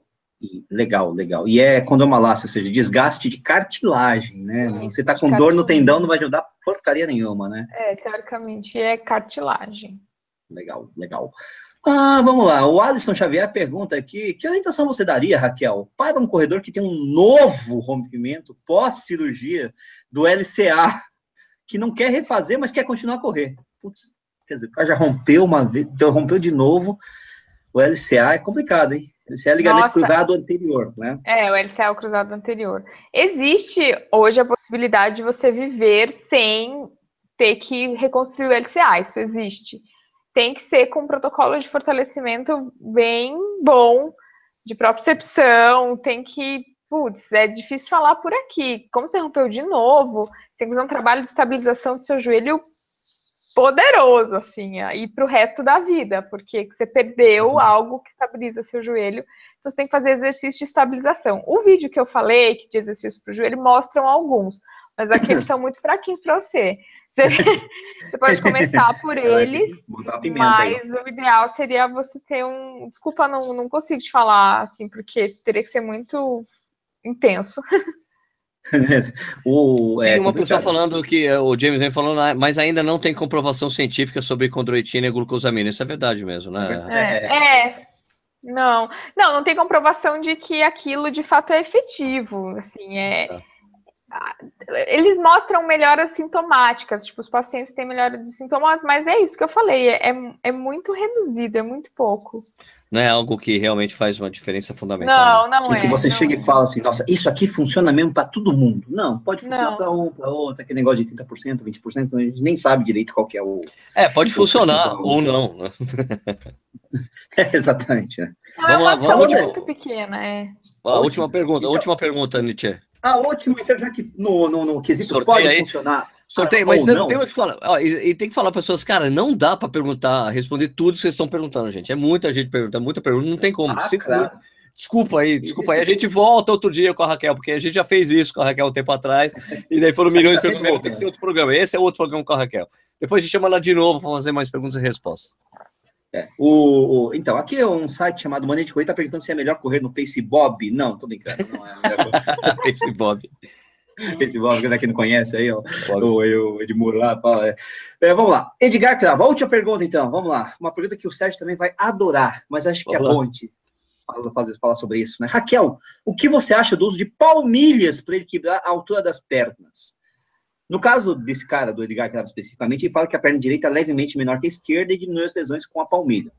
Legal, legal. E é condomalácia, ou seja, desgaste de cartilagem, né? Você tá com dor no tendão, não vai ajudar porcaria nenhuma, né? É, teoricamente é cartilagem. Legal, legal. Ah, vamos lá. O Alisson Xavier pergunta aqui: que orientação você daria, Raquel, para um corredor que tem um novo rompimento pós-cirurgia do LCA, que não quer refazer, mas quer continuar a correr? Putz, quer dizer, o cara já rompeu uma vez, então rompeu de novo. O LCA é complicado, hein? LCA é ligamento Nossa. cruzado anterior, né? É, o LCA é o cruzado anterior. Existe hoje a possibilidade de você viver sem ter que reconstruir o LCA, isso existe. Tem que ser com um protocolo de fortalecimento bem bom, de propriocepção, tem que. Putz, é difícil falar por aqui. Como você rompeu de novo, tem que fazer um trabalho de estabilização do seu joelho poderoso, assim, e para o resto da vida, porque você perdeu uhum. algo que estabiliza seu joelho, então você tem que fazer exercício de estabilização. O vídeo que eu falei, que de exercício para o joelho, mostram alguns, mas aqueles são muito fraquinhos para você. você. Você pode começar por eles, mas o ideal seria você ter um. Desculpa, não, não consigo te falar assim, porque teria que ser muito intenso. o, é, tem uma pessoa falando que é, o James vem falando, ah, mas ainda não tem comprovação científica sobre condroitina e glucosamina. Isso é verdade mesmo, né? É, é, não, não, não tem comprovação de que aquilo de fato é efetivo. Assim, é. é eles mostram melhoras sintomáticas, tipo, os pacientes têm melhora de sintomas, mas é isso que eu falei, é, é muito reduzido, é muito pouco. Não é algo que realmente faz uma diferença fundamental. Não, né? não que, é. Que você não chega é. e fala assim, nossa, isso aqui funciona mesmo para todo mundo. Não, pode funcionar para um, para outro, aquele negócio de 30%, 20%, a gente nem sabe direito qual que é o... É, pode o funcionar ou não. Né? é, exatamente. Né? Vamos é lá, vamos muito pequena, é. A última pergunta, então, última pergunta, Nietzsche. A última, então, já que no, no, no quesito Sorteio pode aí. funcionar. Sorteio, mas não. tem que falar. Ó, e, e, tem que falar para pessoas, cara, não dá para perguntar, responder tudo que vocês estão perguntando, gente. É muita gente perguntando, muita pergunta, não tem como. Ah, claro. Desculpa aí, desculpa aí. A gente volta outro dia com a Raquel, porque a gente já fez isso com a Raquel um tempo atrás, e daí foram milhões de perguntas. Tem que ser outro programa. Esse é outro programa com a Raquel. Depois a gente chama ela de novo para fazer mais perguntas e respostas. É, o, o, então, aqui é um site chamado Maneira de Correr, está perguntando se é melhor correr no Pace Bob. Não, tô brincando, não é Pace Bob. Bob, quem que não conhece aí, ó, o, o Edmuro lá, fala, é. É, vamos lá. Edgar Cravo, última pergunta então, vamos lá. Uma pergunta que o Sérgio também vai adorar, mas acho que vamos é bom a fazer, falar sobre isso, né? Raquel, o que você acha do uso de palmilhas para equilibrar a altura das pernas? No caso desse cara, do Edgar Cravo especificamente, ele fala que a perna direita é levemente menor que a esquerda e diminui as lesões com a palmilha.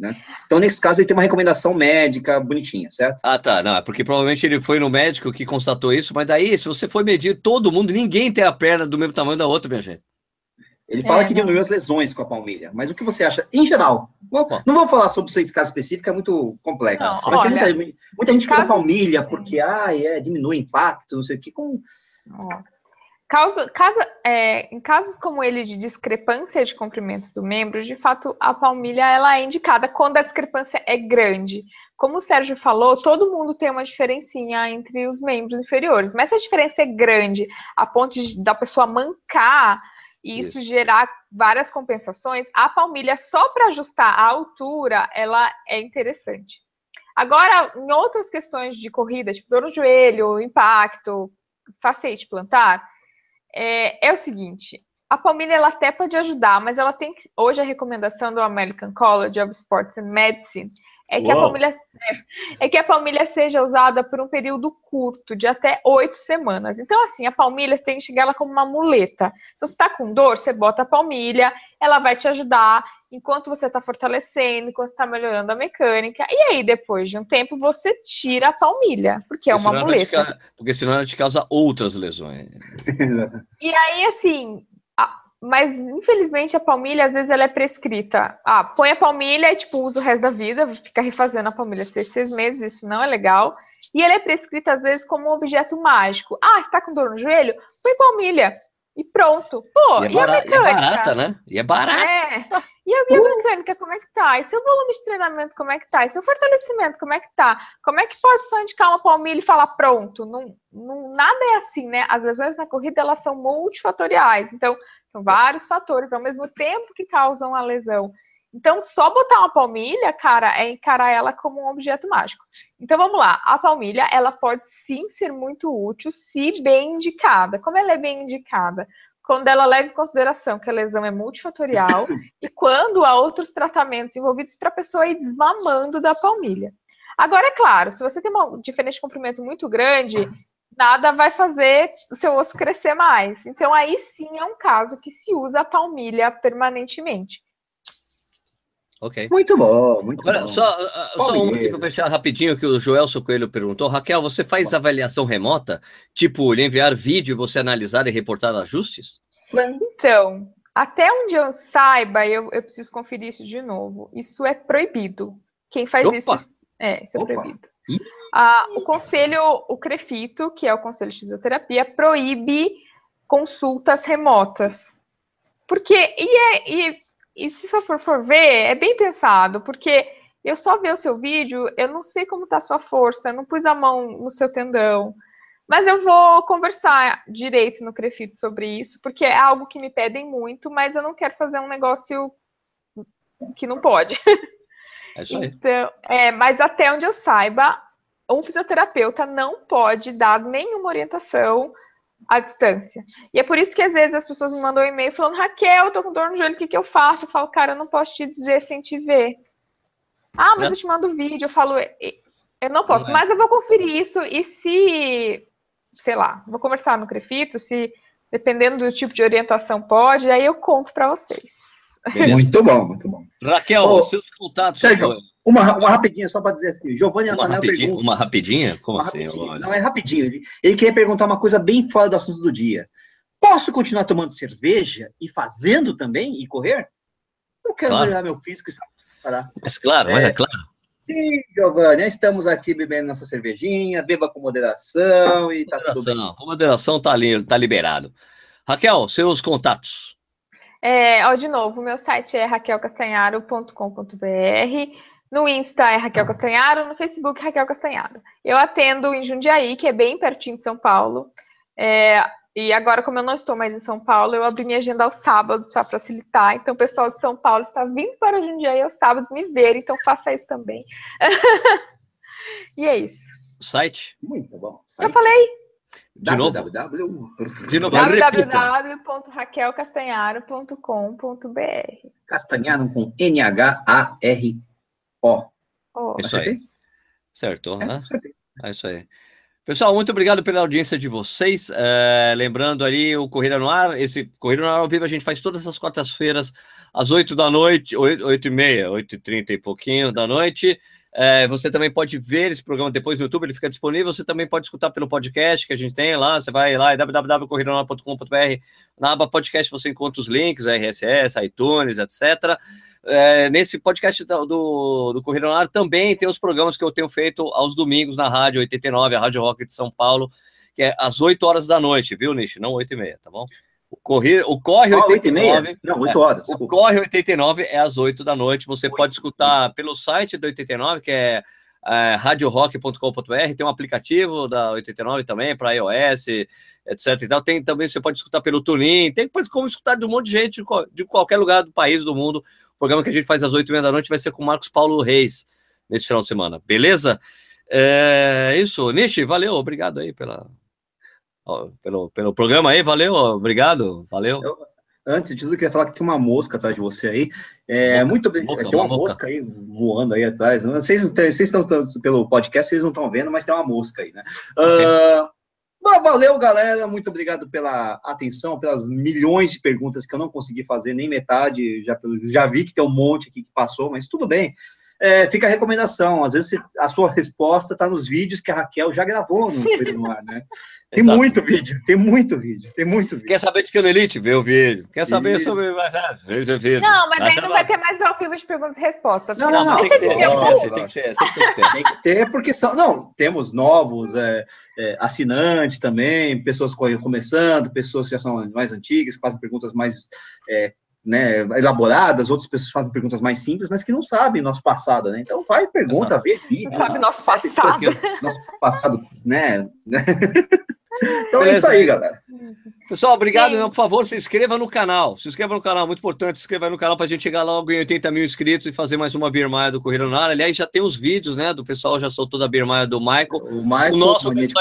Né? Então, nesse caso, ele tem uma recomendação médica bonitinha, certo? Ah, tá. Não, é porque provavelmente ele foi no médico que constatou isso, mas daí, se você for medir todo mundo, ninguém tem a perna do mesmo tamanho da outra, minha gente. Ele fala é, que diminuiu as lesões com a palmilha, mas o que você acha, em geral? Bom, não vou falar sobre esse caso específico, é muito complexo. Não, mas olha, tem muita, muita gente que usa palmilha porque ah, é, diminui o impacto, não sei o que, com. Caso, é, em casos como ele de discrepância de comprimento do membro, de fato, a palmilha ela é indicada quando a discrepância é grande. Como o Sérgio falou, todo mundo tem uma diferencinha entre os membros inferiores, mas se a diferença é grande, a ponto de, da pessoa mancar, e isso, isso gerar várias compensações, a palmilha só para ajustar a altura, ela é interessante. Agora, em outras questões de corrida, tipo dor no joelho, impacto, facete plantar, é, é o seguinte: a palmilha ela até pode ajudar, mas ela tem que. Hoje a recomendação do American College of Sports and Medicine é que, a palmilha, é que a palmilha seja usada por um período curto, de até oito semanas. Então, assim, a palmilha você tem que chegar ela como uma muleta. Então, se está com dor, você bota a palmilha, ela vai te ajudar enquanto você está fortalecendo, enquanto está melhorando a mecânica. E aí, depois de um tempo, você tira a palmilha, porque é uma muleta. porque senão ela te causa outras lesões. e aí, assim, mas infelizmente a palmilha às vezes ela é prescrita. Ah, põe a palmilha e tipo usa o resto da vida, fica refazendo a palmilha seis, seis meses, isso não é legal. E ela é prescrita às vezes como um objeto mágico. Ah, está com dor no joelho? Põe palmilha e pronto. Pô, e, é, e a mecânica? E é barata, né? E é barata. É. E a biomecânica, como é que tá? E seu volume de treinamento, como é que tá? E seu fortalecimento, como é que tá? Como é que pode só indicar uma palmilha e falar pronto? Não, não, nada é assim, né? As lesões na corrida, elas são multifatoriais. Então, são vários fatores ao mesmo tempo que causam a lesão. Então, só botar uma palmilha, cara, é encarar ela como um objeto mágico. Então, vamos lá. A palmilha, ela pode sim ser muito útil se bem indicada. Como ela é bem indicada? Quando ela leva em consideração que a lesão é multifatorial e quando há outros tratamentos envolvidos para a pessoa ir desmamando da palmilha. Agora, é claro, se você tem uma diferença de comprimento muito grande, nada vai fazer o seu osso crescer mais. Então, aí sim é um caso que se usa a palmilha permanentemente. Ok. Muito bom, muito Agora, bom. Só, uh, só um aqui para fechar rapidinho que o Joelson Coelho perguntou. Raquel, você faz avaliação remota? Tipo, lhe enviar vídeo e você analisar e reportar ajustes? Então, até onde eu saiba, eu, eu preciso conferir isso de novo. Isso é proibido. Quem faz Opa. isso é, isso é Opa. proibido. Ah, o conselho, o CREFITO, que é o Conselho de Fisioterapia, proíbe consultas remotas. Porque, e, é, e, e se for, for ver, é bem pensado, porque eu só ver o seu vídeo, eu não sei como está a sua força, não pus a mão no seu tendão, mas eu vou conversar direito no Crefito sobre isso, porque é algo que me pedem muito, mas eu não quero fazer um negócio que não pode. É isso aí. Então, é, mas até onde eu saiba, um fisioterapeuta não pode dar nenhuma orientação à distância. E é por isso que às vezes as pessoas me mandam um e-mail falando, Raquel, eu tô com dor no joelho, o que, que eu faço? Eu falo, cara, eu não posso te dizer sem te ver. Ah, mas é. eu te mando vídeo, eu falo, eu não posso, não é. mas eu vou conferir isso e se, sei lá, vou conversar no Crefito, se dependendo do tipo de orientação pode, aí eu conto para vocês. Beleza. Muito bom, muito bom. Raquel, Ô, seus contatos. Sérgio, uma, uma rapidinha só para dizer assim. Giovanni uma rapidinha, pergunta, uma rapidinha? Como uma assim? Rapidinha. Não, é rapidinho. Ele, ele queria perguntar uma coisa bem fora do assunto do dia. Posso continuar tomando cerveja e fazendo também e correr? Eu quero claro. melhorar meu físico e parar. Mas claro, é, mas é claro. Sim, Giovanni, estamos aqui bebendo nossa cervejinha, beba com moderação e moderação, tá tudo bem. Com moderação tá, li, tá liberado. Raquel, seus contatos. É, ó, de novo, meu site é raquelcastanharo.com.br. No Insta é Raquel Castanharo, no Facebook Raquel Castanharo. Eu atendo em Jundiaí, que é bem pertinho de São Paulo. É, e agora, como eu não estou mais em São Paulo, eu abri minha agenda aos sábados para facilitar. Então, o pessoal de São Paulo está vindo para Jundiaí aos sábados me ver, então faça isso também. e é isso. Site? Muito bom. Site. Já falei. De novo? www.raquelcastanharo.com.br Castanharo com N-H-A-R-O. Oh. Isso aí. Certo. É, né? é isso aí. Pessoal, muito obrigado pela audiência de vocês. É, lembrando ali o Corrida no Ar, esse Corrida no Ar ao vivo a gente faz todas as quartas-feiras, às 8 da noite, 8, 8 e meia, 8 e 30 e pouquinho da noite. É, você também pode ver esse programa depois no YouTube, ele fica disponível. Você também pode escutar pelo podcast que a gente tem lá. Você vai lá, www.corridonor.com.br. Na aba podcast você encontra os links, RSS, iTunes, etc. É, nesse podcast do, do Corrida também tem os programas que eu tenho feito aos domingos na Rádio 89, a Rádio Rock de São Paulo, que é às 8 horas da noite, viu, Nish? Não 8 e meia, tá bom? O, corri, o Corre 89. Não, 8 horas. É, o Corre 89 é às 8 da noite. Você 8, pode escutar 8. pelo site do 89, que é é, radiorock.com.br, tem um aplicativo da 89 também para iOS, etc. E tal. Tem também, você pode escutar pelo TuneIn, tem como escutar de um monte de gente de qualquer lugar do país, do mundo. O programa que a gente faz às 8h30 da noite vai ser com o Marcos Paulo Reis nesse final de semana, beleza? É isso, Nishi, valeu, obrigado aí pela, pelo, pelo programa aí, valeu, obrigado, valeu. Eu, antes de tudo, eu queria falar que tem uma mosca atrás de você aí. É, muito obrigado. Tem uma, uma mosca aí voando aí atrás. Vocês, vocês estão pelo podcast, vocês não estão vendo, mas tem uma mosca aí, né? Okay. Uh, valeu, galera. Muito obrigado pela atenção, pelas milhões de perguntas que eu não consegui fazer nem metade. Já, já vi que tem um monte aqui que passou, mas tudo bem é, fica a recomendação. Às vezes a sua resposta está nos vídeos que a Raquel já gravou no no Ar, né? Tem Exato. muito vídeo, tem muito vídeo, tem muito vídeo. Quer saber de que no Elite? Vê o vídeo. Quer saber e... sobre. Veja o vídeo. Não, mas aí não vai ter mais ao vivo de perguntas e respostas. Não, não, não. Tem que ter, tem que ter, tem que ter. Tem que ter, porque são. Não, temos novos é, é, assinantes também, pessoas começando, pessoas que já são mais antigas, que fazem perguntas mais é, né, elaboradas, outras pessoas fazem perguntas mais simples, mas que não sabem nosso passado, né? Então vai, pergunta, Exato. vê vídeo. Sabe nosso passado. Nosso passado, né? então Beleza. é isso aí, galera. Pessoal, obrigado. Não, por favor, se inscreva no canal. Se inscreva no canal, muito importante. Se inscreva no canal para a gente chegar logo em 80 mil inscritos e fazer mais uma Birmaia do Corrida no Ar. Aliás, já tem os vídeos, né? Do pessoal já soltou da Birmaia do Michael. O Michael, o nosso corrida,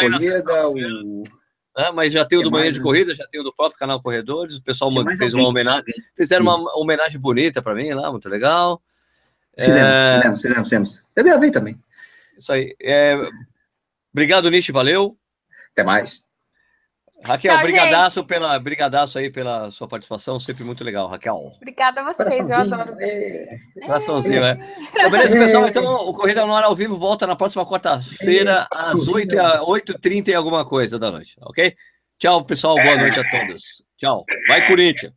o né? Mas já tem o do Manhã de né? Corrida, já tem o do próprio canal Corredores. O pessoal fez uma homenagem, fizeram uma homenagem bonita para mim lá, muito legal. Fizemos, é... fizemos, fizemos, fizemos. Eu gravei também. Isso aí. É... Obrigado, Nishi, valeu. Até mais. Raquel, Tchau, brigadaço, pela, brigadaço aí pela sua participação, sempre muito legal, Raquel. Obrigada a vocês, eu adoro. É. Coraçãozinho, é. Então, beleza, pessoal? Então, o Corrida no Ar ao vivo volta na próxima quarta-feira, às 8h30 e alguma coisa da noite, ok? Tchau, pessoal, boa noite a todos. Tchau. Vai, Corinthians!